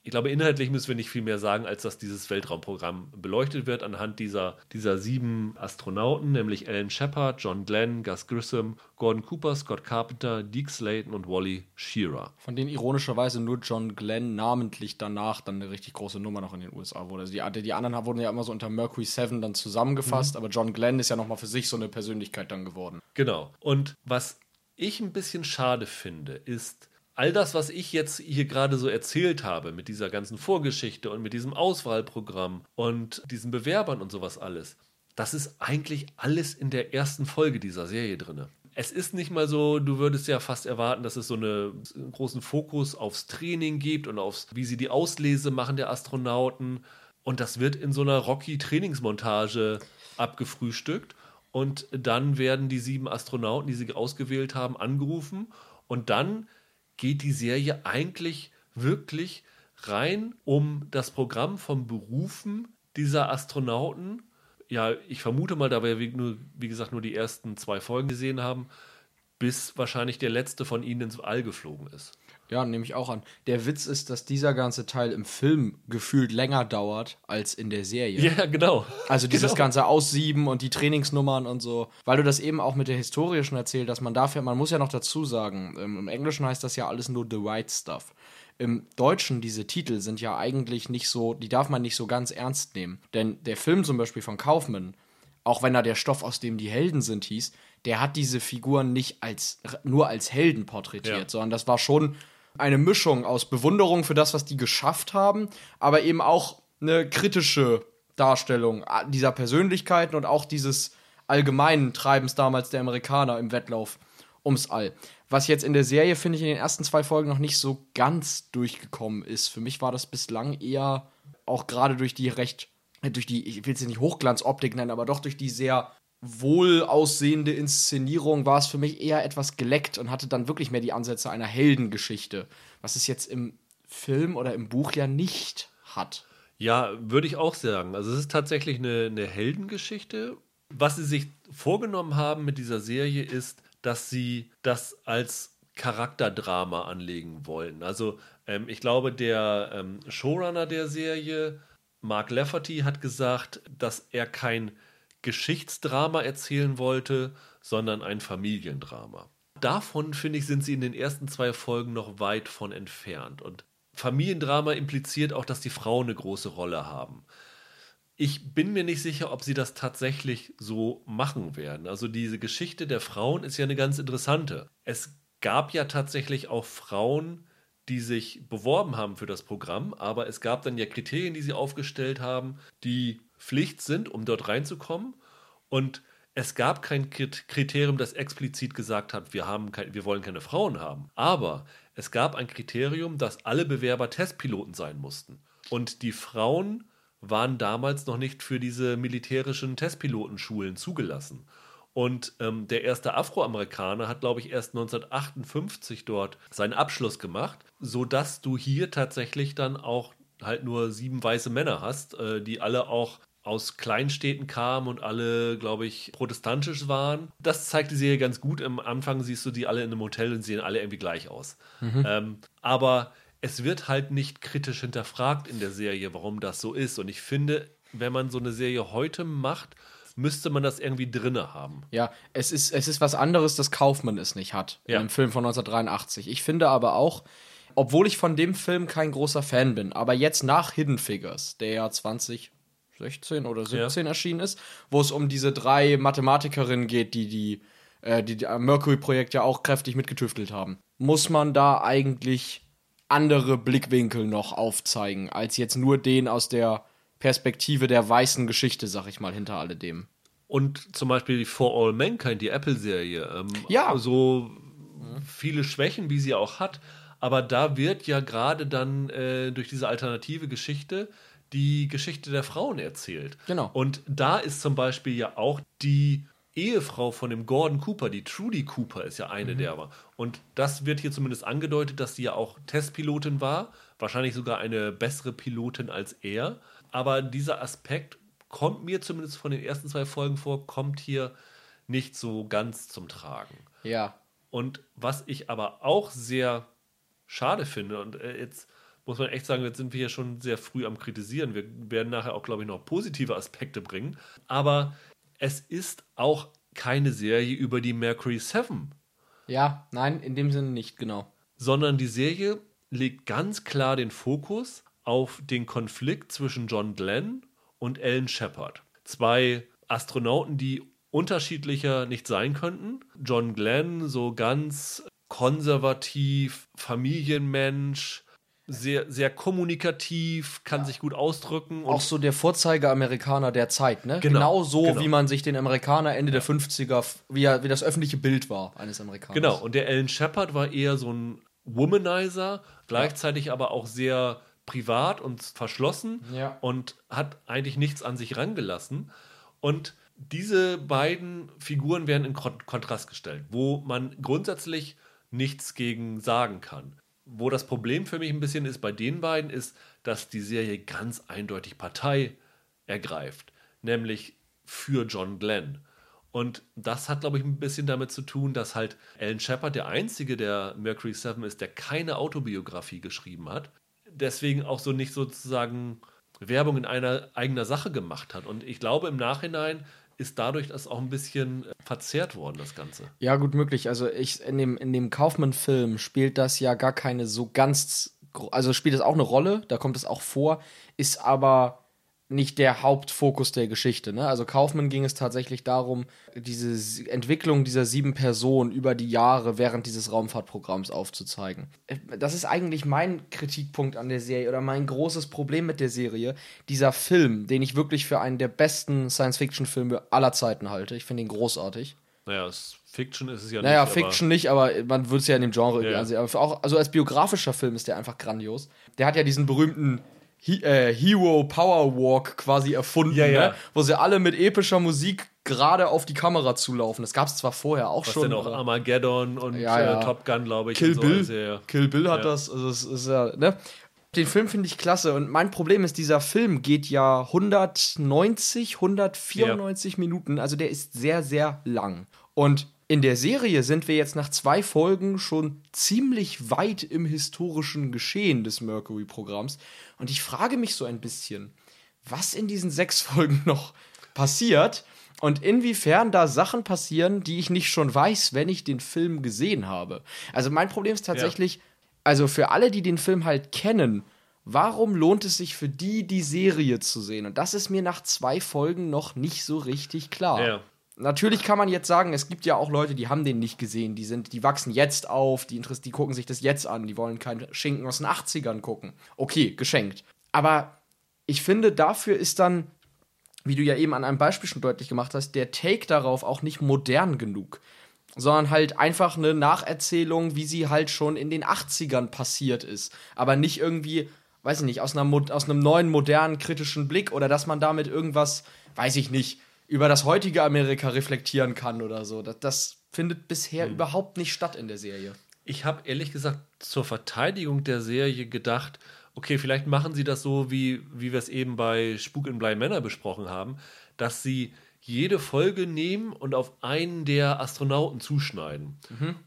ich glaube, inhaltlich müssen wir nicht viel mehr sagen, als dass dieses Weltraumprogramm beleuchtet wird anhand dieser, dieser sieben Astronauten, nämlich Alan Shepard, John Glenn, Gus Grissom, Gordon Cooper, Scott Carpenter, Deke Slayton und Wally Shearer. Von denen ironischerweise nur John Glenn namentlich danach dann eine richtig große Nummer noch in den USA wurde. Also die, die anderen wurden ja immer so unter Mercury 7 dann zusammengefasst, mhm. aber John Glenn ist ja nochmal für sich so eine Persönlichkeit dann geworden. Genau. Und was ich ein bisschen schade finde, ist, all das, was ich jetzt hier gerade so erzählt habe, mit dieser ganzen Vorgeschichte und mit diesem Auswahlprogramm und diesen Bewerbern und sowas alles, das ist eigentlich alles in der ersten Folge dieser Serie drin. Es ist nicht mal so, du würdest ja fast erwarten, dass es so eine, einen großen Fokus aufs Training gibt und aufs, wie sie die Auslese machen der Astronauten. Und das wird in so einer Rocky-Trainingsmontage abgefrühstückt. Und dann werden die sieben Astronauten, die sie ausgewählt haben, angerufen. Und dann geht die Serie eigentlich wirklich rein um das Programm von Berufen dieser Astronauten. Ja, ich vermute mal, da wir nur, wie gesagt, nur die ersten zwei Folgen gesehen haben, bis wahrscheinlich der letzte von ihnen ins All geflogen ist. Ja, nehme ich auch an. Der Witz ist, dass dieser ganze Teil im Film gefühlt länger dauert als in der Serie. Ja, genau. Also dieses genau. ganze Aussieben und die Trainingsnummern und so. Weil du das eben auch mit der Historie schon erzählt hast, man darf ja, man muss ja noch dazu sagen, im, Englischen heißt das ja alles nur The Right Stuff. Im Deutschen, diese Titel sind ja eigentlich nicht so, die darf man nicht so ganz ernst nehmen. Denn der Film zum Beispiel von Kaufman, auch wenn er der Stoff, aus dem die Helden sind, hieß, der hat diese Figuren nicht als nur als Helden porträtiert, ja. sondern das war schon eine Mischung aus Bewunderung für das, was die geschafft haben, aber eben auch eine kritische Darstellung dieser Persönlichkeiten und auch dieses allgemeinen Treibens damals der Amerikaner im Wettlauf ums All. Was jetzt in der Serie, finde ich, in den ersten zwei Folgen noch nicht so ganz durchgekommen ist. Für mich war das bislang eher auch gerade durch die recht, durch die, ich will es nicht Hochglanzoptik nennen, aber doch durch die sehr wohl aussehende Inszenierung war es für mich eher etwas geleckt und hatte dann wirklich mehr die Ansätze einer Heldengeschichte, was es jetzt im Film oder im Buch ja nicht hat. Ja, würde ich auch sagen. Also es ist tatsächlich eine, eine Heldengeschichte. Was sie sich vorgenommen haben mit dieser Serie ist, dass sie das als Charakterdrama anlegen wollen. Also ähm, ich glaube, der ähm, Showrunner der Serie, Mark Lafferty, hat gesagt, dass er kein Geschichtsdrama erzählen wollte, sondern ein Familiendrama. Davon, finde ich, sind sie in den ersten zwei Folgen noch weit von entfernt. Und Familiendrama impliziert auch, dass die Frauen eine große Rolle haben. Ich bin mir nicht sicher, ob sie das tatsächlich so machen werden. Also diese Geschichte der Frauen ist ja eine ganz interessante. Es gab ja tatsächlich auch Frauen, die sich beworben haben für das Programm, aber es gab dann ja Kriterien, die sie aufgestellt haben, die Pflicht sind, um dort reinzukommen. Und es gab kein Kriterium, das explizit gesagt hat, wir, haben kein, wir wollen keine Frauen haben. Aber es gab ein Kriterium, dass alle Bewerber Testpiloten sein mussten. Und die Frauen waren damals noch nicht für diese militärischen Testpilotenschulen zugelassen. Und ähm, der erste Afroamerikaner hat, glaube ich, erst 1958 dort seinen Abschluss gemacht, sodass du hier tatsächlich dann auch halt nur sieben weiße Männer hast, äh, die alle auch aus Kleinstädten kamen und alle, glaube ich, protestantisch waren. Das zeigt die Serie ganz gut. Am Anfang siehst du die alle in einem Hotel und sehen alle irgendwie gleich aus. Ähm, aber es wird halt nicht kritisch hinterfragt in der Serie, warum das so ist. Und ich finde, wenn man so eine Serie heute macht, müsste man das irgendwie drinne haben. Ja, es ist, es ist was anderes, dass Kaufmann es nicht hat. Ja. In Film von 1983. Ich finde aber auch, obwohl ich von dem Film kein großer Fan bin, aber jetzt nach Hidden Figures, der ja 2016 oder 17 erschienen ist, wo es um diese drei Mathematikerinnen geht, die die, äh, die, die am Mercury-Projekt ja auch kräftig mitgetüftelt haben, muss man da eigentlich andere Blickwinkel noch aufzeigen, als jetzt nur den aus der Perspektive der weißen Geschichte, sag ich mal, hinter alledem. Und zum Beispiel For All Mankind, die Apple-Serie. Ähm, Ja. So viele Schwächen, wie sie auch hat. Aber da wird ja gerade dann äh, durch diese alternative Geschichte die Geschichte der Frauen erzählt. Genau. Und da ist zum Beispiel ja auch die Ehefrau von dem Gordon Cooper, die Trudy Cooper, ist ja eine der war. Und das wird hier zumindest angedeutet, dass sie ja auch Testpilotin war. Wahrscheinlich sogar eine bessere Pilotin als er. Aber dieser Aspekt kommt mir zumindest von den ersten zwei Folgen vor, kommt hier nicht so ganz zum Tragen. Ja. Und was ich aber auch sehr schade finde, und äh, jetzt muss man echt sagen, jetzt sind wir hier schon sehr früh am Kritisieren. Wir werden nachher auch, glaube ich, noch positive Aspekte bringen. Aber es ist auch keine Serie über die Mercury 7, Ja, nein, in dem Sinne nicht, genau. sondern die Serie legt ganz klar den Fokus auf den Konflikt zwischen John Glenn und Ellen Shepard. Zwei Astronauten, die unterschiedlicher nicht sein könnten. John Glenn, so ganz konservativ, Familienmensch, sehr, sehr kommunikativ, kann sich gut ausdrücken. Auch so der Vorzeigeamerikaner der Zeit, ne? Genau, Genau, so, genau. wie man sich den Amerikaner Ende der 50er, f- wie, er, wie das öffentliche Bild war eines Amerikaners. Genau, und der Alan Shepard war eher so ein Womanizer, gleichzeitig aber auch sehr privat und verschlossen Ja. und hat eigentlich nichts an sich rangelassen. Und diese beiden Figuren werden in Kon Kontrast gestellt, wo man grundsätzlich nichts gegen sagen kann. Wo das Problem für mich ein bisschen ist bei den beiden, ist, dass die Serie ganz eindeutig Partei ergreift, nämlich für John Glenn. Und das hat, glaube ich, ein bisschen damit zu tun, dass halt Alan Shepard der einzige der Mercury 7 ist, der keine Autobiografie geschrieben hat. Deswegen auch so nicht sozusagen Werbung in einer eigener Sache gemacht hat. Und ich glaube, im Nachhinein ist dadurch das auch ein bisschen äh, verzerrt worden, das Ganze. Ja, gut möglich. Also ich in dem, in dem Kaufmann-Film spielt das ja gar keine so ganz, also spielt es auch eine Rolle, da kommt es auch vor, ist aber nicht der Hauptfokus der Geschichte. Ne? Also Kaufmann ging es tatsächlich darum, diese Entwicklung dieser sieben Personen über die Jahre während dieses Raumfahrtprogramms aufzuzeigen. Äh, Das ist eigentlich mein Kritikpunkt an der Serie oder mein großes Problem mit der Serie. Dieser Film, den ich wirklich für einen der besten Science-Fiction-Filme aller Zeiten halte. Ich finde ihn großartig. Naja, es, Fiction ist es ja Naja, nicht. Fiction nicht, aber man würde es ja in dem Genre irgendwie Ja. ansehen. Aber auch, also als biografischer Film ist der einfach grandios. Der hat ja diesen berühmten He äh, Hero Power Walk quasi erfunden, Ja, ja. Ne? wo sie alle mit epischer Musik gerade auf die Kamera zulaufen. Das gab es zwar vorher auch Was schon. denn auch Armageddon und Ja. Äh, Top Gun, glaube ich. Kill so. Bill. Also. Kill Bill hat das. Also es ist ja, ne? Den Film finde ich klasse und mein Problem ist, dieser Film geht ja 190, 194 Minuten, also der ist sehr, sehr lang. Und in der Serie sind wir jetzt nach zwei Folgen schon ziemlich weit im historischen Geschehen des Mercury-Programms. Und ich frage mich so ein bisschen, was in diesen sechs Folgen noch passiert und inwiefern da Sachen passieren, die ich nicht schon weiß, wenn ich den Film gesehen habe. Also mein Problem ist tatsächlich, also für alle, die den Film halt kennen, warum lohnt es sich für die, die Serie zu sehen? Und das ist mir nach zwei Folgen noch nicht so richtig klar. Ja. Natürlich kann man jetzt sagen, es gibt ja auch Leute, die haben den nicht gesehen, die sind, die wachsen jetzt auf, die, interess- die gucken sich das jetzt an, die wollen kein Schinken aus den 80ern gucken. Okay, geschenkt. Aber ich finde, dafür ist dann, wie du ja eben an einem Beispiel schon deutlich gemacht hast, der Take darauf auch nicht modern genug. Sondern halt einfach eine Nacherzählung, wie sie halt schon in den 80ern passiert ist. Aber nicht irgendwie, weiß ich nicht, aus, einer, aus einem neuen, modernen, kritischen Blick oder dass man damit irgendwas, weiß ich nicht, über das heutige Amerika reflektieren kann oder so. Das, das findet bisher überhaupt nicht statt in der Serie. Ich habe ehrlich gesagt zur Verteidigung der Serie gedacht, okay, vielleicht machen sie das so, wie, wie wir es eben bei Spuk in Blei Männer besprochen haben, dass sie jede Folge nehmen und auf einen der Astronauten zuschneiden.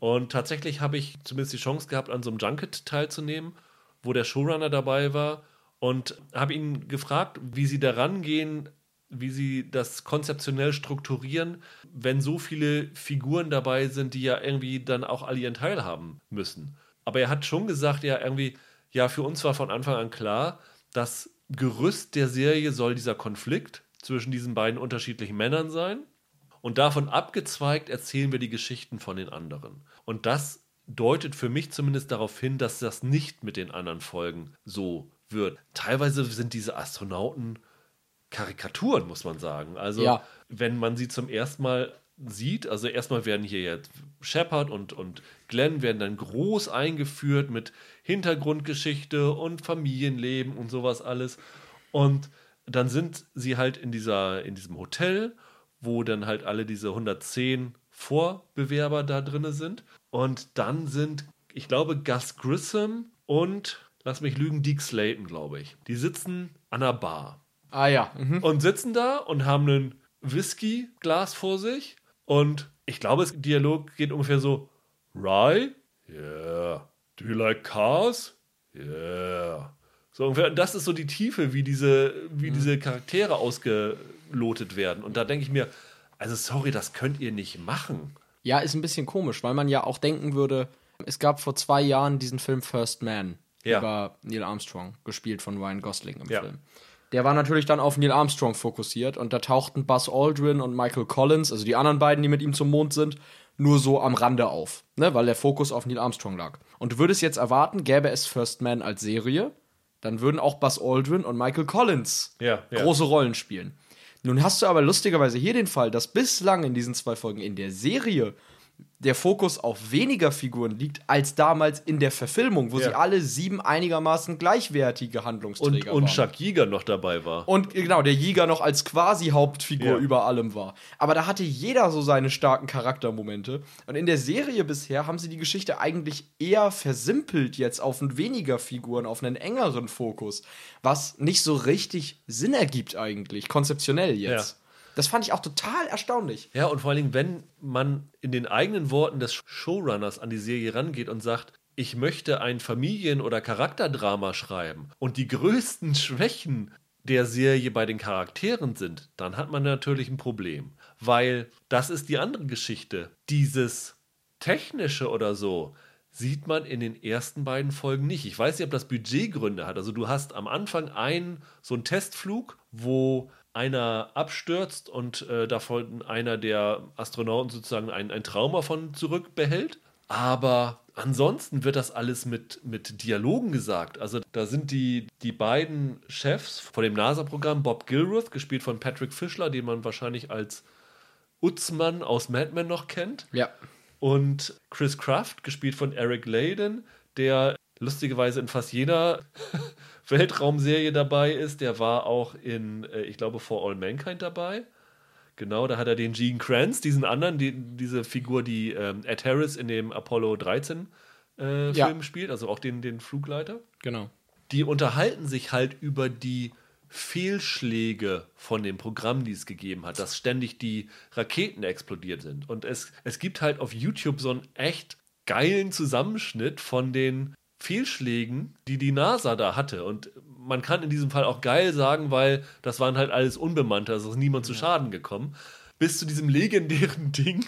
Und tatsächlich habe ich zumindest die Chance gehabt, an so einem Junket teilzunehmen, wo der Showrunner dabei war und habe ihn gefragt, wie sie daran gehen, wie sie das konzeptionell strukturieren, wenn so viele Figuren dabei sind, die ja irgendwie dann auch alle ihren Teil haben müssen. Aber er hat schon gesagt, ja, irgendwie, ja, für uns war von Anfang an klar, das Gerüst der Serie soll dieser Konflikt zwischen diesen beiden unterschiedlichen Männern sein. Und davon abgezweigt erzählen wir die Geschichten von den anderen. Und das deutet für mich zumindest darauf hin, dass das nicht mit den anderen Folgen so wird. Teilweise sind diese Astronauten Karikaturen, muss man sagen. Also, Ja. wenn man sie zum ersten Mal sieht, also erstmal werden hier jetzt Shepard und, und Glenn werden dann groß eingeführt mit Hintergrundgeschichte und Familienleben und sowas alles. Und dann sind sie halt in, dieser, in diesem Hotel, wo dann halt alle diese 110 Vorbewerber da drin sind. Und dann sind, ich glaube, Gus Grissom und, lass mich lügen, Deke Slayton, glaube ich. Die sitzen an einer Bar Ah ja. Mhm. und sitzen da und haben ein Whisky-Glas vor sich. Und ich glaube, das Dialog geht ungefähr so: Rye? Yeah. Do you like cars? Yeah. So ungefähr. Und das ist so die Tiefe, wie diese, wie diese Charaktere ausgelotet werden. Und da denke ich mir, also sorry, das könnt ihr nicht machen. Ja, ist ein bisschen komisch, weil man ja auch denken würde, es gab vor zwei Jahren diesen Film First Man Ja. über Neil Armstrong, gespielt von Ryan Gosling im Ja. Film. Der war natürlich dann auf Neil Armstrong fokussiert und da tauchten Buzz Aldrin und Michael Collins, also die anderen beiden, die mit ihm zum Mond sind, nur so am Rande auf, ne, weil der Fokus auf Neil Armstrong lag. Und du würdest jetzt erwarten, gäbe es First Man als Serie, dann würden auch Buzz Aldrin und Michael Collins Ja, ja. große Rollen spielen. Nun hast du aber lustigerweise hier den Fall, dass bislang in diesen zwei Folgen in der Serie der Fokus auf weniger Figuren liegt als damals in der Verfilmung, wo Ja. sie alle sieben einigermaßen gleichwertige Und, Handlungsträger und waren. Chuck Yeager noch dabei war. Und genau, der Jäger noch als quasi Hauptfigur Ja. über allem war. Aber da hatte jeder so seine starken Charaktermomente. Und in der Serie bisher haben sie die Geschichte eigentlich eher versimpelt jetzt auf ein weniger Figuren, auf einen engeren Fokus. Was nicht so richtig Sinn ergibt eigentlich, konzeptionell jetzt. Ja. Das fand ich auch total erstaunlich. Ja, und vor allen Dingen, wenn man in den eigenen Worten des Showrunners an die Serie rangeht und sagt, ich möchte ein Familien- oder Charakterdrama schreiben und die größten Schwächen der Serie bei den Charakteren sind, dann hat man natürlich ein Problem. Weil das ist die andere Geschichte. Dieses Technische oder so sieht man in den ersten beiden Folgen nicht. Ich weiß nicht, ob das Budgetgründe hat. Also du hast am Anfang einen, so einen Testflug, wo einer abstürzt und äh, davon einer der Astronauten sozusagen ein, ein Trauma von zurückbehält. Aber ansonsten wird das alles mit, mit Dialogen gesagt. Also da sind die, die beiden Chefs von dem NASA-Programm, Bob Gilruth, gespielt von Patrick Fischler, den man wahrscheinlich als Utzmann aus Mad Men noch kennt. Ja. Und Chris Kraft, gespielt von Eric Layden, der lustigerweise in fast jeder Weltraumserie dabei ist. Der war auch in, äh, ich glaube, For All Mankind dabei. Genau, da hat er den Gene Kranz, diesen anderen, die, diese Figur, die ähm, Ed Harris in dem Apollo 13 äh, Ja. Film spielt, also auch den, den Flugleiter Genau. die unterhalten sich halt über die Fehlschläge von dem Programm, die es gegeben hat, dass ständig die Raketen explodiert sind. Und es, es gibt halt auf YouTube so einen echt geilen Zusammenschnitt von den Fehlschlägen, die die NASA da hatte. Und man kann in diesem Fall auch geil sagen, weil das waren halt alles Unbemannte, also ist niemand zu Schaden gekommen. Bis zu diesem legendären Ding,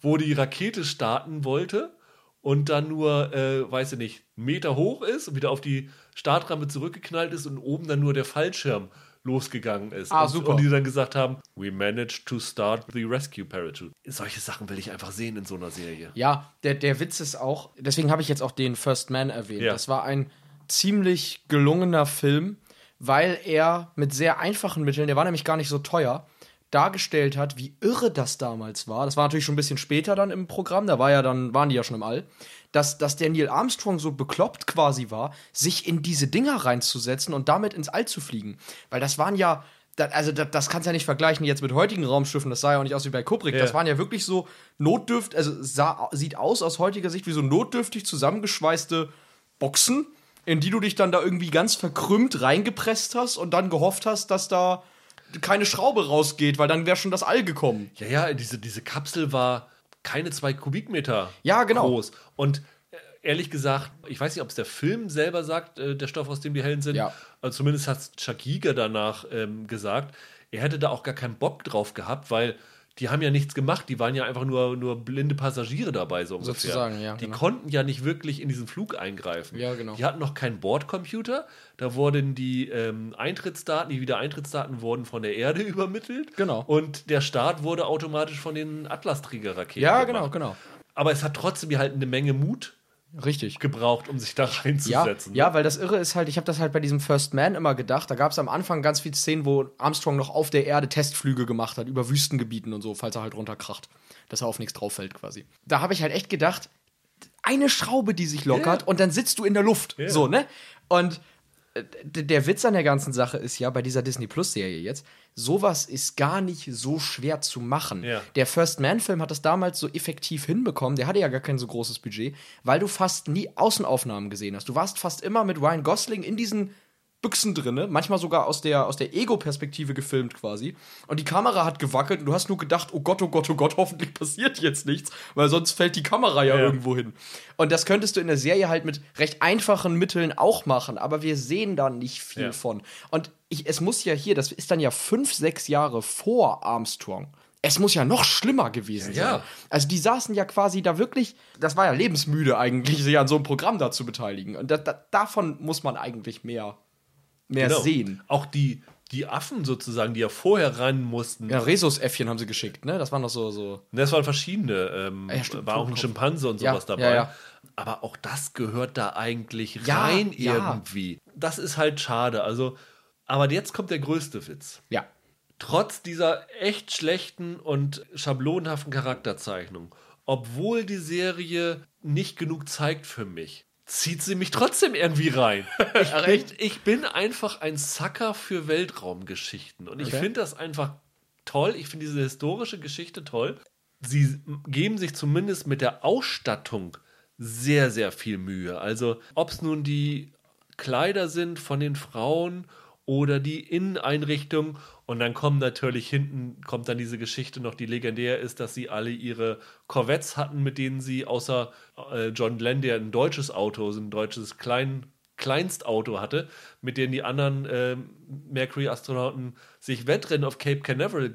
wo die Rakete starten wollte und dann nur, äh, weiß ich nicht, einen Meter hoch ist und wieder auf die Startrampe zurückgeknallt ist und oben dann nur der Fallschirm losgegangen ist. Ah, und, super. Und die dann gesagt haben, we managed to start the rescue parachute. Solche Sachen will ich einfach sehen in so einer Serie. Ja, der, der Witz ist auch, deswegen habe ich jetzt auch den First Man erwähnt. Ja. Das war ein ziemlich gelungener Film, weil er mit sehr einfachen Mitteln, der war nämlich gar nicht so teuer, dargestellt hat, wie irre das damals war. Das war natürlich schon ein bisschen später dann im Programm, da war ja dann, waren die ja schon im All, dass, dass der Neil Armstrong so bekloppt quasi war, sich in diese Dinger reinzusetzen und damit ins All zu fliegen. Weil das waren ja, da, also da, das kannst du ja nicht vergleichen jetzt mit heutigen Raumschiffen, das sah ja auch nicht aus wie bei Kubrick. Ja. Das waren ja wirklich so notdürft, also sah, sieht aus aus heutiger Sicht wie so notdürftig zusammengeschweißte Boxen, in die du dich dann da irgendwie ganz verkrümmt reingepresst hast und dann gehofft hast, dass da keine Schraube rausgeht, weil dann wäre schon das All gekommen. Ja, ja, diese, diese Kapsel war keine zwei Kubikmeter Ja, genau. groß. Und äh, ehrlich gesagt, ich weiß nicht, ob es der Film selber sagt, äh, der Stoff, aus dem die Hellen sind. Ja. Also zumindest hat Yeager danach ähm, gesagt, er hätte da auch gar keinen Bock drauf gehabt, weil die haben ja nichts gemacht, die waren ja einfach nur, nur blinde Passagiere dabei, so ungefähr. Sozusagen, ja, Die genau. konnten ja nicht wirklich in diesen Flug eingreifen. Ja, genau. Die hatten noch keinen Bordcomputer, da wurden die ähm, Eintrittsdaten, die Wiedereintrittsdaten wurden von der Erde übermittelt. Genau. Und der Start wurde automatisch von den Atlas-Träger-Raketen Ja, gemacht. genau, genau. Aber es hat trotzdem halt eine Menge Mut Richtig. gebraucht, um sich da Ja, reinzusetzen. ne? ja, weil das Irre ist halt, ich habe das halt bei diesem First Man immer gedacht. Da gab es am Anfang ganz viele Szenen, wo Armstrong noch auf der Erde Testflüge gemacht hat, über Wüstengebieten und so, falls er halt runterkracht, dass er auf nichts drauf fällt quasi. Da habe ich halt echt gedacht, eine Schraube, die sich lockert Ja. und dann sitzt du in der Luft. Ja. So, ne? Und der Witz an der ganzen Sache ist ja, bei dieser Disney Plus-Serie jetzt, sowas ist gar nicht so schwer zu machen. Ja. Der First Man-Film hat das damals so effektiv hinbekommen, der hatte ja gar kein so großes Budget, weil du fast nie Außenaufnahmen gesehen hast. Du warst fast immer mit Ryan Gosling in diesen Büchsen drinne, manchmal sogar aus der, aus der Ego-Perspektive gefilmt quasi. Und die Kamera hat gewackelt und du hast nur gedacht, oh Gott, oh Gott, oh Gott, hoffentlich passiert jetzt nichts, weil sonst fällt die Kamera ja, Ja. irgendwo hin. Und das könntest du in der Serie halt mit recht einfachen Mitteln auch machen, aber wir sehen da nicht viel Ja. von. Und ich, es muss ja hier, das ist dann ja fünf, sechs Jahre vor Armstrong. Es muss ja noch schlimmer gewesen Ja, ja. sein. Also die saßen ja quasi da wirklich, das war ja lebensmüde eigentlich, sich an so einem Programm da zu beteiligen. Und da, da, davon muss man eigentlich mehr, mehr Genau. sehen. Auch die, die Affen sozusagen, die ja vorher ran mussten. Ja, Rhesusäffchen haben sie geschickt, ne? Das waren noch so, so. Das waren verschiedene. Ähm, Ja, stimmt. war auch ein Schimpanse und Ja, sowas dabei. ja, ja. Aber auch das gehört da eigentlich Ja, rein ja. irgendwie. Das ist halt schade. Also, aber jetzt kommt der größte Witz. Ja. Trotz dieser echt schlechten und schablonhaften Charakterzeichnung, obwohl die Serie nicht genug zeigt für mich, zieht sie mich trotzdem irgendwie rein. Ich, bin, ich bin einfach ein Sucker für Weltraumgeschichten und ich Okay. finde das einfach toll. Ich finde diese historische Geschichte toll. Sie geben sich zumindest mit der Ausstattung sehr, sehr viel Mühe. Also, ob es nun die Kleider sind von den Frauen oder die Inneneinrichtung. Und dann kommen natürlich hinten, kommt dann diese Geschichte noch, die legendär ist, dass sie alle ihre Corvettes hatten, mit denen sie außer äh, John Glenn, der ein deutsches Auto, so ein deutsches Klein, Kleinstauto hatte, mit denen die anderen äh, Mercury-Astronauten sich Wettrennen auf Cape Canaveral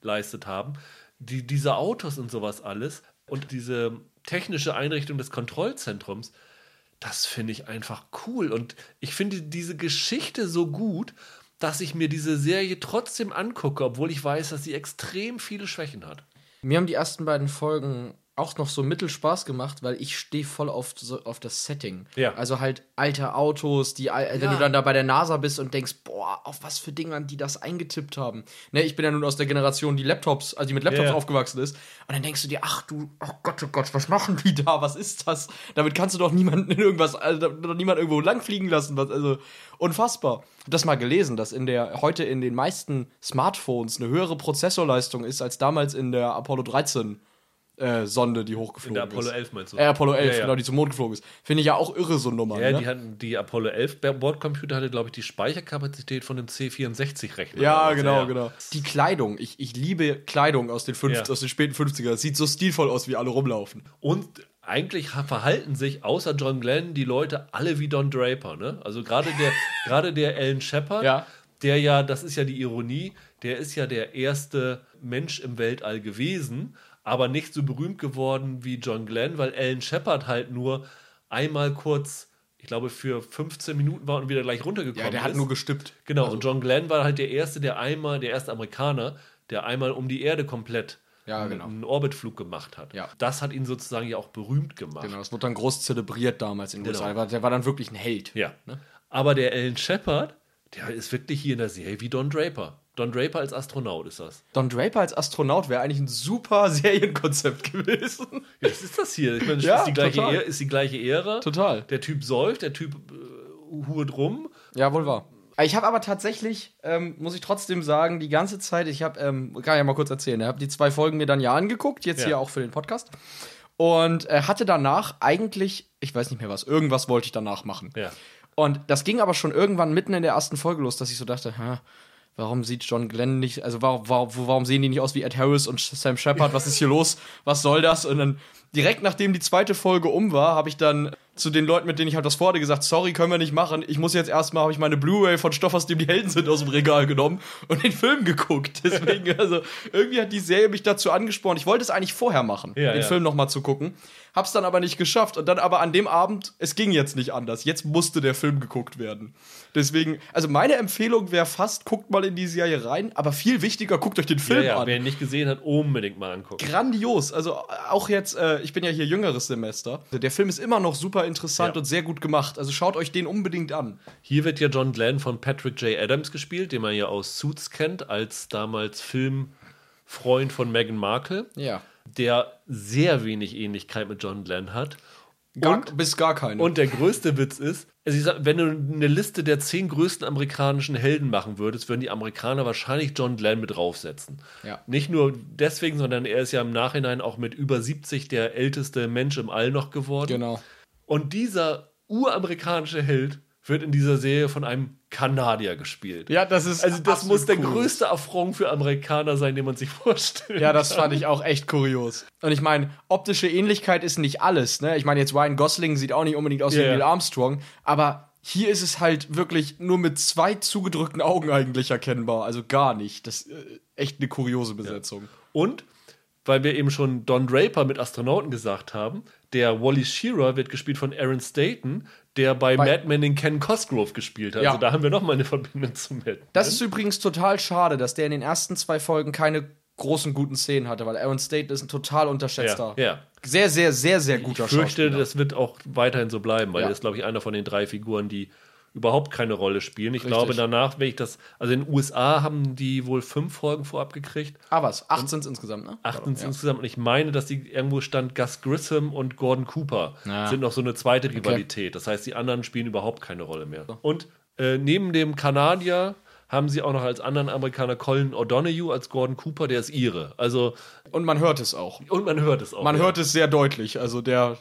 geleistet haben. Die, diese Autos und sowas alles und diese technische Einrichtung des Kontrollzentrums, das finde ich einfach cool. Und ich finde diese Geschichte so gut, dass ich mir diese Serie trotzdem angucke, obwohl ich weiß, dass sie extrem viele Schwächen hat. Mir haben die ersten beiden Folgen auch noch so mittel Spaß gemacht, weil ich stehe voll auf, so, auf das Setting. Ja. Also halt alte Autos, die, wenn Ja. du dann da bei der NASA bist und denkst, boah, auf was für Dingern die das eingetippt haben. Ne, ich bin ja nun aus der Generation, die Laptops, also die mit Laptops Ja. aufgewachsen ist. Und dann denkst du dir, ach du, oh Gott, oh Gott, was machen die da? Was ist das? Damit kannst du doch niemanden in irgendwas, also, doch niemand irgendwo langfliegen lassen. Was, also unfassbar. Ich hab das mal gelesen, dass in der, heute in den meisten Smartphones eine höhere Prozessorleistung ist als damals in der Apollo 13 äh, Sonde, die hochgeflogen In der Apollo ist. 11 meinst du? Äh, Apollo 11, Ja, ja. genau, die zum Mond geflogen ist. Finde ich ja auch irre, so Nummern. Ja, ne? die hatten die Apollo 11 Bordcomputer hatte, glaube ich, die Speicherkapazität von einem C64-Rechner. Ja, Also, genau, genau. Die Kleidung, ich, ich liebe Kleidung aus den, fünf, Ja. aus den späten 50er. Das sieht so stilvoll aus, wie alle rumlaufen. Und eigentlich ha- verhalten sich außer John Glenn die Leute alle wie Don Draper, ne? Also gerade der, gerade der Alan Shepard, Ja. der ja, das ist ja die Ironie, der ist ja der erste Mensch im Weltall gewesen, aber nicht so berühmt geworden wie John Glenn, weil Alan Shepard halt nur einmal kurz, ich glaube, für 15 Minuten war und wieder gleich runtergekommen Ja, der hat ist. nur gestippt. Genau, Also- und John Glenn war halt der erste, der einmal, der erste Amerikaner, der einmal um die Erde komplett Ja, genau. einen Orbitflug gemacht hat. Ja. Das hat ihn sozusagen ja auch berühmt gemacht. Genau, das wurde dann groß zelebriert damals in den Genau. USA. Der war- Der war dann wirklich ein Held. Ja. Ne? Aber der Alan Shepard, der ist wirklich hier in der Serie wie Don Draper. Don Draper als Astronaut ist das. Don Draper als Astronaut wäre eigentlich ein super Serienkonzept gewesen. Ja, was ist das hier? Ich meine, Ja, ist, die gleiche. Ära, ist die gleiche Ära. Total. Der Typ säuft, der Typ äh, hurt rum. Ja, wohl wahr. Ich habe aber tatsächlich, ähm, muss ich trotzdem sagen, die ganze Zeit, ich habe, ähm, kann ich ja mal kurz erzählen, ich habe die zwei Folgen mir dann ja angeguckt, jetzt Ja. hier auch für den Podcast. und äh, hatte danach eigentlich, ich weiß nicht mehr was, irgendwas wollte ich danach machen. Ja. Und das ging aber schon irgendwann mitten in der ersten Folge los, dass ich so dachte, hä, warum sieht John Glenn nicht, also warum, warum, warum sehen die nicht aus wie Ed Harris und Sam Shepard? Was ist hier los? Was soll das? Und dann direkt nachdem die zweite Folge um war, habe ich dann zu den Leuten, mit denen ich halt das vorhatte, gesagt, sorry, können wir nicht machen. Ich muss jetzt erstmal, habe ich meine Blu-ray von Stoff, aus dem die Helden sind, aus dem Regal genommen und den Film geguckt. Deswegen, also, irgendwie hat die Serie mich dazu angesprochen. Ich wollte es eigentlich vorher machen, Ja, den ja. Film nochmal zu gucken. Hab's dann aber nicht geschafft. Und dann aber an dem Abend, es ging jetzt nicht anders. Jetzt musste der Film geguckt werden. Deswegen, also meine Empfehlung wäre fast, guckt mal in die Serie rein, aber viel wichtiger, guckt euch den Ja, Film ja, an wer ihn nicht gesehen hat, unbedingt mal angucken. grandios. Also auch jetzt, äh, ich bin ja hier jüngeres Semester. Der Film ist immer noch super interessant Ja. und sehr gut gemacht. Also schaut euch den unbedingt an. Hier wird ja John Glenn von Patrick J. Adams gespielt, den man ja aus Suits kennt, als damals Filmfreund von Meghan Markle, Ja. der sehr wenig Ähnlichkeit mit John Glenn hat. Gar, Und- bis gar keine. Und der größte Witz ist, also sag, wenn du eine Liste der zehn größten amerikanischen Helden machen würdest, würden die Amerikaner wahrscheinlich John Glenn mit draufsetzen. Ja. Nicht nur deswegen, sondern er ist ja im Nachhinein auch mit über 70 der älteste Mensch im All noch geworden. genau. Und dieser uramerikanische Held wird in dieser Serie von einem Kanadier gespielt. Ja, das ist Also das muss der cool. größte Affront für Amerikaner sein, den man sich vorstellt. Ja, das fand ich auch echt kurios. Und ich meine, optische Ähnlichkeit ist nicht alles. Ne? Ich meine, jetzt Ryan Gosling sieht auch nicht unbedingt aus wie Ja, ja. Neil Armstrong, aber hier ist es halt wirklich nur mit zwei zugedrückten Augen eigentlich erkennbar. Also gar nicht. Das ist äh, echt eine kuriose Besetzung. Und weil wir eben schon Don Draper mit Astronauten gesagt haben, der Wally Shearer wird gespielt von Aaron Staten, der bei, Bei- Mad Men den Ken Cosgrove gespielt hat. Ja. Also da haben wir nochmal eine Verbindung zu Mad Men. Das ist übrigens total schade, dass der in den ersten zwei Folgen keine großen guten Szenen hatte, weil Aaron Staten ist ein total unterschätzter. ja, ja. Sehr, sehr, sehr, sehr guter Ich fürchte, Schauspieler. das wird auch weiterhin so bleiben, weil Ja. er ist, glaube ich, einer von den drei Figuren, die überhaupt keine Rolle spielen. Ich Richtig. glaube, danach, wenn ich das, also in den USA haben die wohl fünf Folgen vorab gekriegt, Ah, was? Acht sind insgesamt, ne? acht sind ja. insgesamt. Und ich meine, dass die irgendwo stand, Gus Grissom und Gordon Cooper Ja. sind noch so eine zweite Rivalität. Das heißt, die anderen spielen überhaupt keine Rolle mehr. Und äh, neben dem Kanadier haben sie auch noch als anderen Amerikaner Colin O'Donoghue als Gordon Cooper, der ist ihre. Also, Und man hört es auch. und man hört es auch. Man ja. hört es sehr deutlich. Also der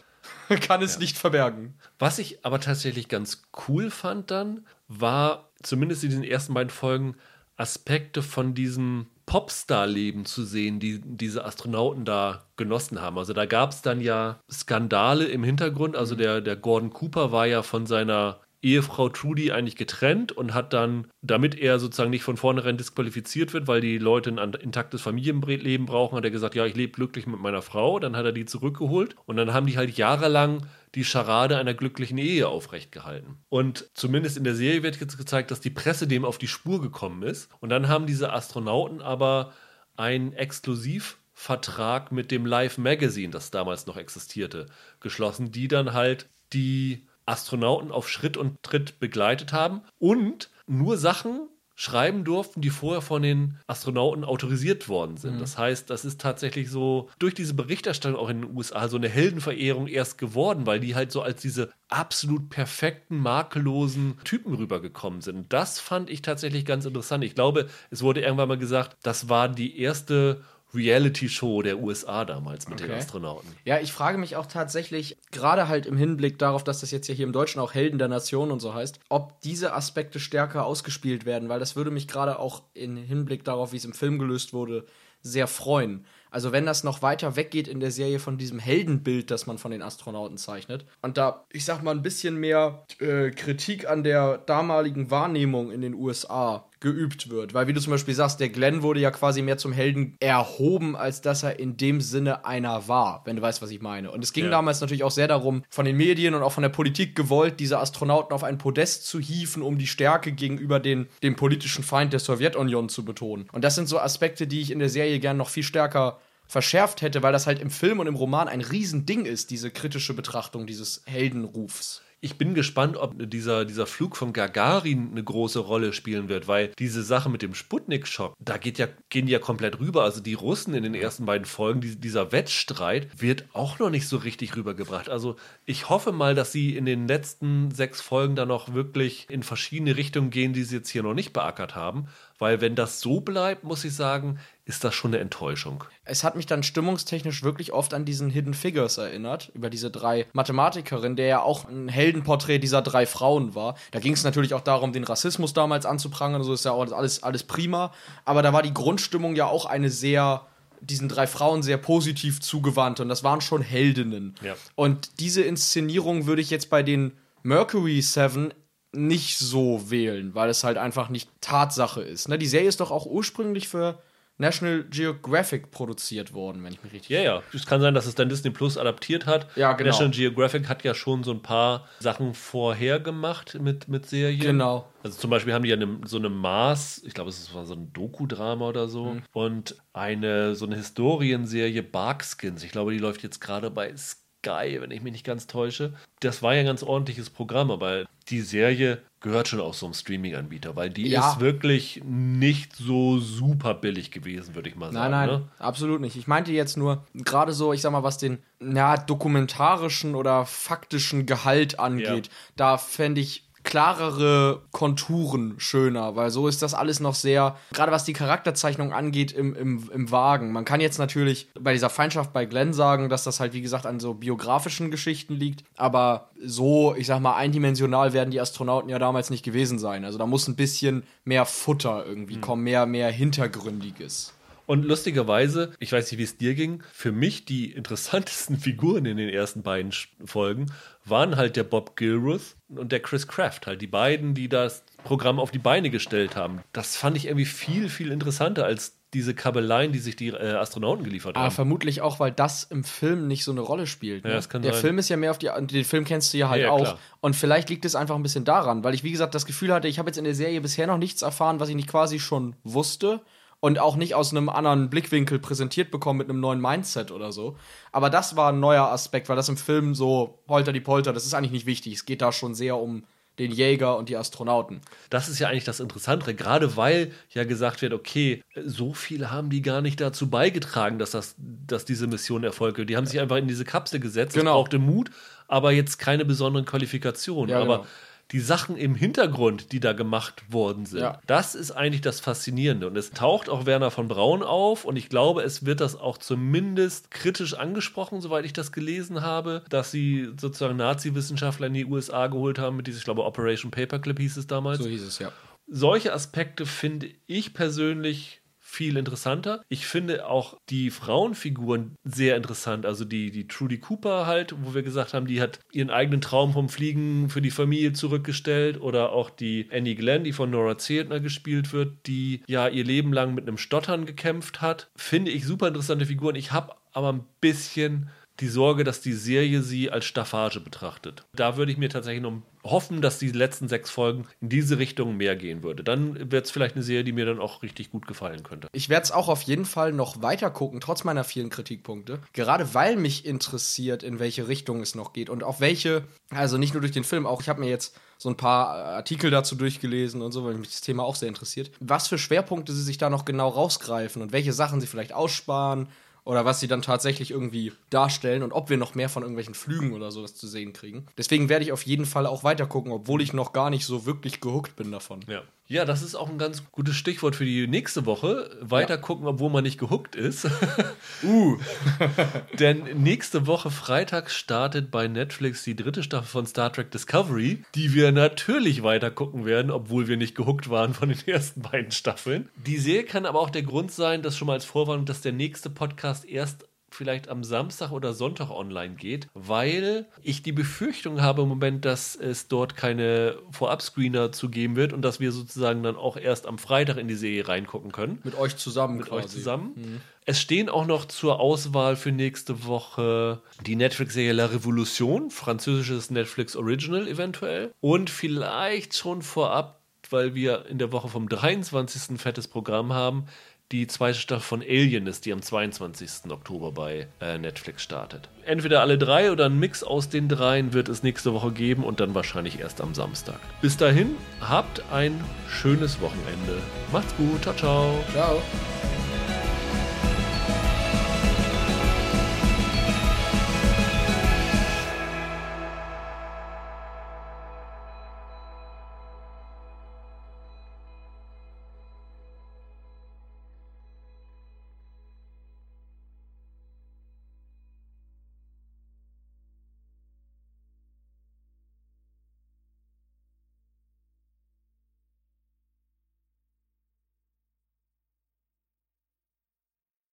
kann es nicht verbergen. Was ich aber tatsächlich ganz cool fand dann, war zumindest in diesen ersten beiden Folgen Aspekte von diesem Popstar-Leben zu sehen, die diese Astronauten da genossen haben. Also da gab es dann ja Skandale im Hintergrund. Also der, der Gordon Cooper war ja von seiner Ehefrau Trudy eigentlich getrennt und hat dann, damit er sozusagen nicht von vornherein disqualifiziert wird, weil die Leute ein intaktes Familienleben brauchen, hat er gesagt, ja, ich lebe glücklich mit meiner Frau. Dann hat er die zurückgeholt und dann haben die halt jahrelang die Scharade einer glücklichen Ehe aufrecht gehalten. Und zumindest in der Serie wird jetzt gezeigt, dass die Presse dem auf die Spur gekommen ist. Und dann haben diese Astronauten aber einen Exklusivvertrag mit dem Live Magazine, das damals noch existierte, geschlossen, die dann halt die Astronauten auf Schritt und Tritt begleitet haben und nur Sachen schreiben durften, die vorher von den Astronauten autorisiert worden sind. Das heißt, das ist tatsächlich so durch diese Berichterstattung auch in den USA so eine Heldenverehrung erst geworden, weil die halt so als diese absolut perfekten, makellosen Typen rübergekommen sind. Das fand ich tatsächlich ganz interessant. Ich glaube, es wurde irgendwann mal gesagt, das war die erste Reality-Show der USA damals mit den Okay. Astronauten. Ja, ich frage mich auch tatsächlich, gerade halt im Hinblick darauf, dass das jetzt ja hier im Deutschen auch Helden der Nation und so heißt, ob diese Aspekte stärker ausgespielt werden, weil das würde mich gerade auch im Hinblick darauf, wie es im Film gelöst wurde, sehr freuen. Also wenn das noch weiter weggeht in der Serie von diesem Heldenbild, das man von den Astronauten zeichnet und da, ich sag mal, ein bisschen mehr äh, Kritik an der damaligen Wahrnehmung in den USA geübt wird. Weil wie du zum Beispiel sagst, der Glenn wurde ja quasi mehr zum Helden erhoben, als dass er in dem Sinne einer war, wenn du weißt, was ich meine. Und es ging Ja. damals natürlich auch sehr darum, von den Medien und auch von der Politik gewollt, diese Astronauten auf ein Podest zu hieven, um die Stärke gegenüber den, dem politischen Feind der Sowjetunion zu betonen. Und das sind so Aspekte, die ich in der Serie gern noch viel stärker verschärft hätte, weil das halt im Film und im Roman ein Riesending ist, diese kritische Betrachtung dieses Heldenrufs. Ich bin gespannt, ob dieser, dieser Flug von Gagarin eine große Rolle spielen wird, weil diese Sache mit dem Sputnik-Schock, da geht ja, gehen die ja komplett rüber. Also die Russen in den ersten beiden Folgen, die, dieser Wettstreit wird auch noch nicht so richtig rübergebracht. Also ich hoffe mal, dass sie in den letzten sechs Folgen dann noch wirklich in verschiedene Richtungen gehen, die sie jetzt hier noch nicht beackert haben, Weil wenn das so bleibt, muss ich sagen, ist das schon eine Enttäuschung. Es hat mich dann stimmungstechnisch wirklich oft an diesen Hidden Figures erinnert, über diese drei Mathematikerinnen, der ja auch ein Heldenporträt dieser drei Frauen war. Da ging es natürlich auch darum, den Rassismus damals anzuprangern, so ist ja auch alles, alles prima. Aber da war die Grundstimmung ja auch eine sehr diesen drei Frauen sehr positiv zugewandt und das waren schon Heldinnen. Ja. Und diese Inszenierung würde ich jetzt bei den Mercury Seven nicht so wählen, weil es halt einfach nicht Tatsache ist. Ne? Die Serie ist doch auch ursprünglich für National Geographic produziert worden, wenn ich mich richtig Ja, ja. Es kann sein, dass es dann Disney Plus adaptiert hat. Ja, genau. National Geographic hat ja schon so ein paar Sachen vorher gemacht mit, mit Serien. Genau. Also zum Beispiel haben die ja eine, so eine Mars, ich glaube, es war so ein Doku-Drama oder so, Mhm. und eine so eine Historienserie Barkskins. Ich glaube, die läuft jetzt gerade bei Sky, wenn ich mich nicht ganz täusche. Das war ja ein ganz ordentliches Programm, aber die Serie gehört schon auch so einem Streaming-Anbieter, weil die Ja. ist wirklich nicht so super billig gewesen, würde ich mal sagen. Nein, nein, Ne? absolut nicht. Ich meinte jetzt nur, gerade so, ich sag mal, was den na, dokumentarischen oder faktischen Gehalt angeht, da fände ich klarere Konturen schöner, weil so ist das alles noch sehr, gerade was die Charakterzeichnung angeht, im, im, im Wagen. Man kann jetzt natürlich bei dieser Feindschaft bei Glenn sagen, dass das halt, wie gesagt, an so biografischen Geschichten liegt, aber so, ich sag mal, eindimensional werden die Astronauten ja damals nicht gewesen sein. Also da muss ein bisschen mehr Futter irgendwie kommen, mehr, mehr Hintergründiges. Und lustigerweise, ich weiß nicht, wie es dir ging, für mich die interessantesten Figuren in den ersten beiden Folgen waren halt der Bob Gilruth und der Chris Kraft, halt die beiden, die das Programm auf die Beine gestellt haben. Das fand ich irgendwie viel, viel interessanter als diese Kabeleien, die sich die äh, Astronauten geliefert Aber haben. vermutlich auch, weil das im Film nicht so eine Rolle spielt. Ne? Ja, das kann Der sein. Film ist ja mehr auf die. Den Film kennst du ja halt Ja, ja, auch. klar. Und vielleicht liegt es einfach ein bisschen daran, weil ich, wie gesagt, das Gefühl hatte, ich habe jetzt in der Serie bisher noch nichts erfahren, was ich nicht quasi schon wusste. Und auch nicht aus einem anderen Blickwinkel präsentiert bekommen mit einem neuen Mindset oder so. Aber das war ein neuer Aspekt, weil das im Film so holter die Polter, das ist eigentlich nicht wichtig. Es geht da schon sehr um den Jäger und die Astronauten. Das ist ja eigentlich das Interessantere, gerade weil ja gesagt wird, okay, so viel haben die gar nicht dazu beigetragen, dass, das, dass diese Mission erfolgt. Die haben sich einfach in diese Kapsel gesetzt, Genau. es brauchte Mut, aber jetzt keine besonderen Qualifikationen. Ja, aber genau. Die Sachen im Hintergrund, die da gemacht worden sind, Ja. das ist eigentlich das Faszinierende. Und es taucht auch Werner von Braun auf und ich glaube, es wird das auch zumindest kritisch angesprochen, soweit ich das gelesen habe, dass sie sozusagen Nazi-Wissenschaftler in die USA geholt haben mit dieser, ich glaube, Operation Paperclip hieß es damals So hieß es ja. solche Aspekte finde ich persönlich viel interessanter. Ich finde auch die Frauenfiguren sehr interessant. Also die, die Trudy Cooper halt, wo wir gesagt haben, die hat ihren eigenen Traum vom Fliegen für die Familie zurückgestellt. Oder auch die Annie Glenn, die von Nora Zedner gespielt wird, die ja ihr Leben lang mit einem Stottern gekämpft hat. Finde ich super interessante Figuren. Ich habe aber ein bisschen die Sorge, dass die Serie sie als Staffage betrachtet. Da würde ich mir tatsächlich noch hoffen, dass die letzten sechs Folgen in diese Richtung mehr gehen würde. Dann wird es vielleicht eine Serie, die mir dann auch richtig gut gefallen könnte. Ich werde es auch auf jeden Fall noch weiter gucken, trotz meiner vielen Kritikpunkte. Gerade weil mich interessiert, in welche Richtung es noch geht und auf welche, also nicht nur durch den Film, auch ich habe mir jetzt so ein paar Artikel dazu durchgelesen und so, weil mich das Thema auch sehr interessiert. Was für Schwerpunkte sie sich da noch genau rausgreifen und welche Sachen sie vielleicht aussparen oder was sie dann tatsächlich irgendwie darstellen und ob wir noch mehr von irgendwelchen Flügen oder sowas zu sehen kriegen. Deswegen werde ich auf jeden Fall auch weiter gucken, obwohl ich noch gar nicht so wirklich gehuckt bin davon. Ja. Ja, das ist auch ein ganz gutes Stichwort für die nächste Woche. Weiter gucken, obwohl man nicht gehuckt ist. Uh, Denn nächste Woche Freitag startet bei Netflix die dritte Staffel von Star Trek Discovery, die wir natürlich weiter gucken werden, obwohl wir nicht gehuckt waren von den ersten beiden Staffeln. Die Serie kann aber auch der Grund sein, dass schon mal als Vorwarnung, dass der nächste Podcast erst vielleicht am Samstag oder Sonntag online geht, weil ich die Befürchtung habe im Moment, dass es dort keine Vorab-Screener zu geben wird und dass wir sozusagen dann auch erst am Freitag in die Serie reingucken können mit euch zusammen mit quasi. euch zusammen. Es stehen auch noch zur Auswahl für nächste Woche die Netflix-Serie La Revolution, französisches Netflix Original eventuell. Und vielleicht schon vorab, weil wir in der Woche vom 23. ein fettes Programm haben, die zweite Staffel von Alien ist, die am 22. Oktober bei äh, Netflix startet. Entweder alle drei oder ein Mix aus den dreien wird es nächste Woche geben und dann wahrscheinlich erst am Samstag. Bis dahin, habt ein schönes Wochenende. Macht's gut, ciao, ciao. Ciao.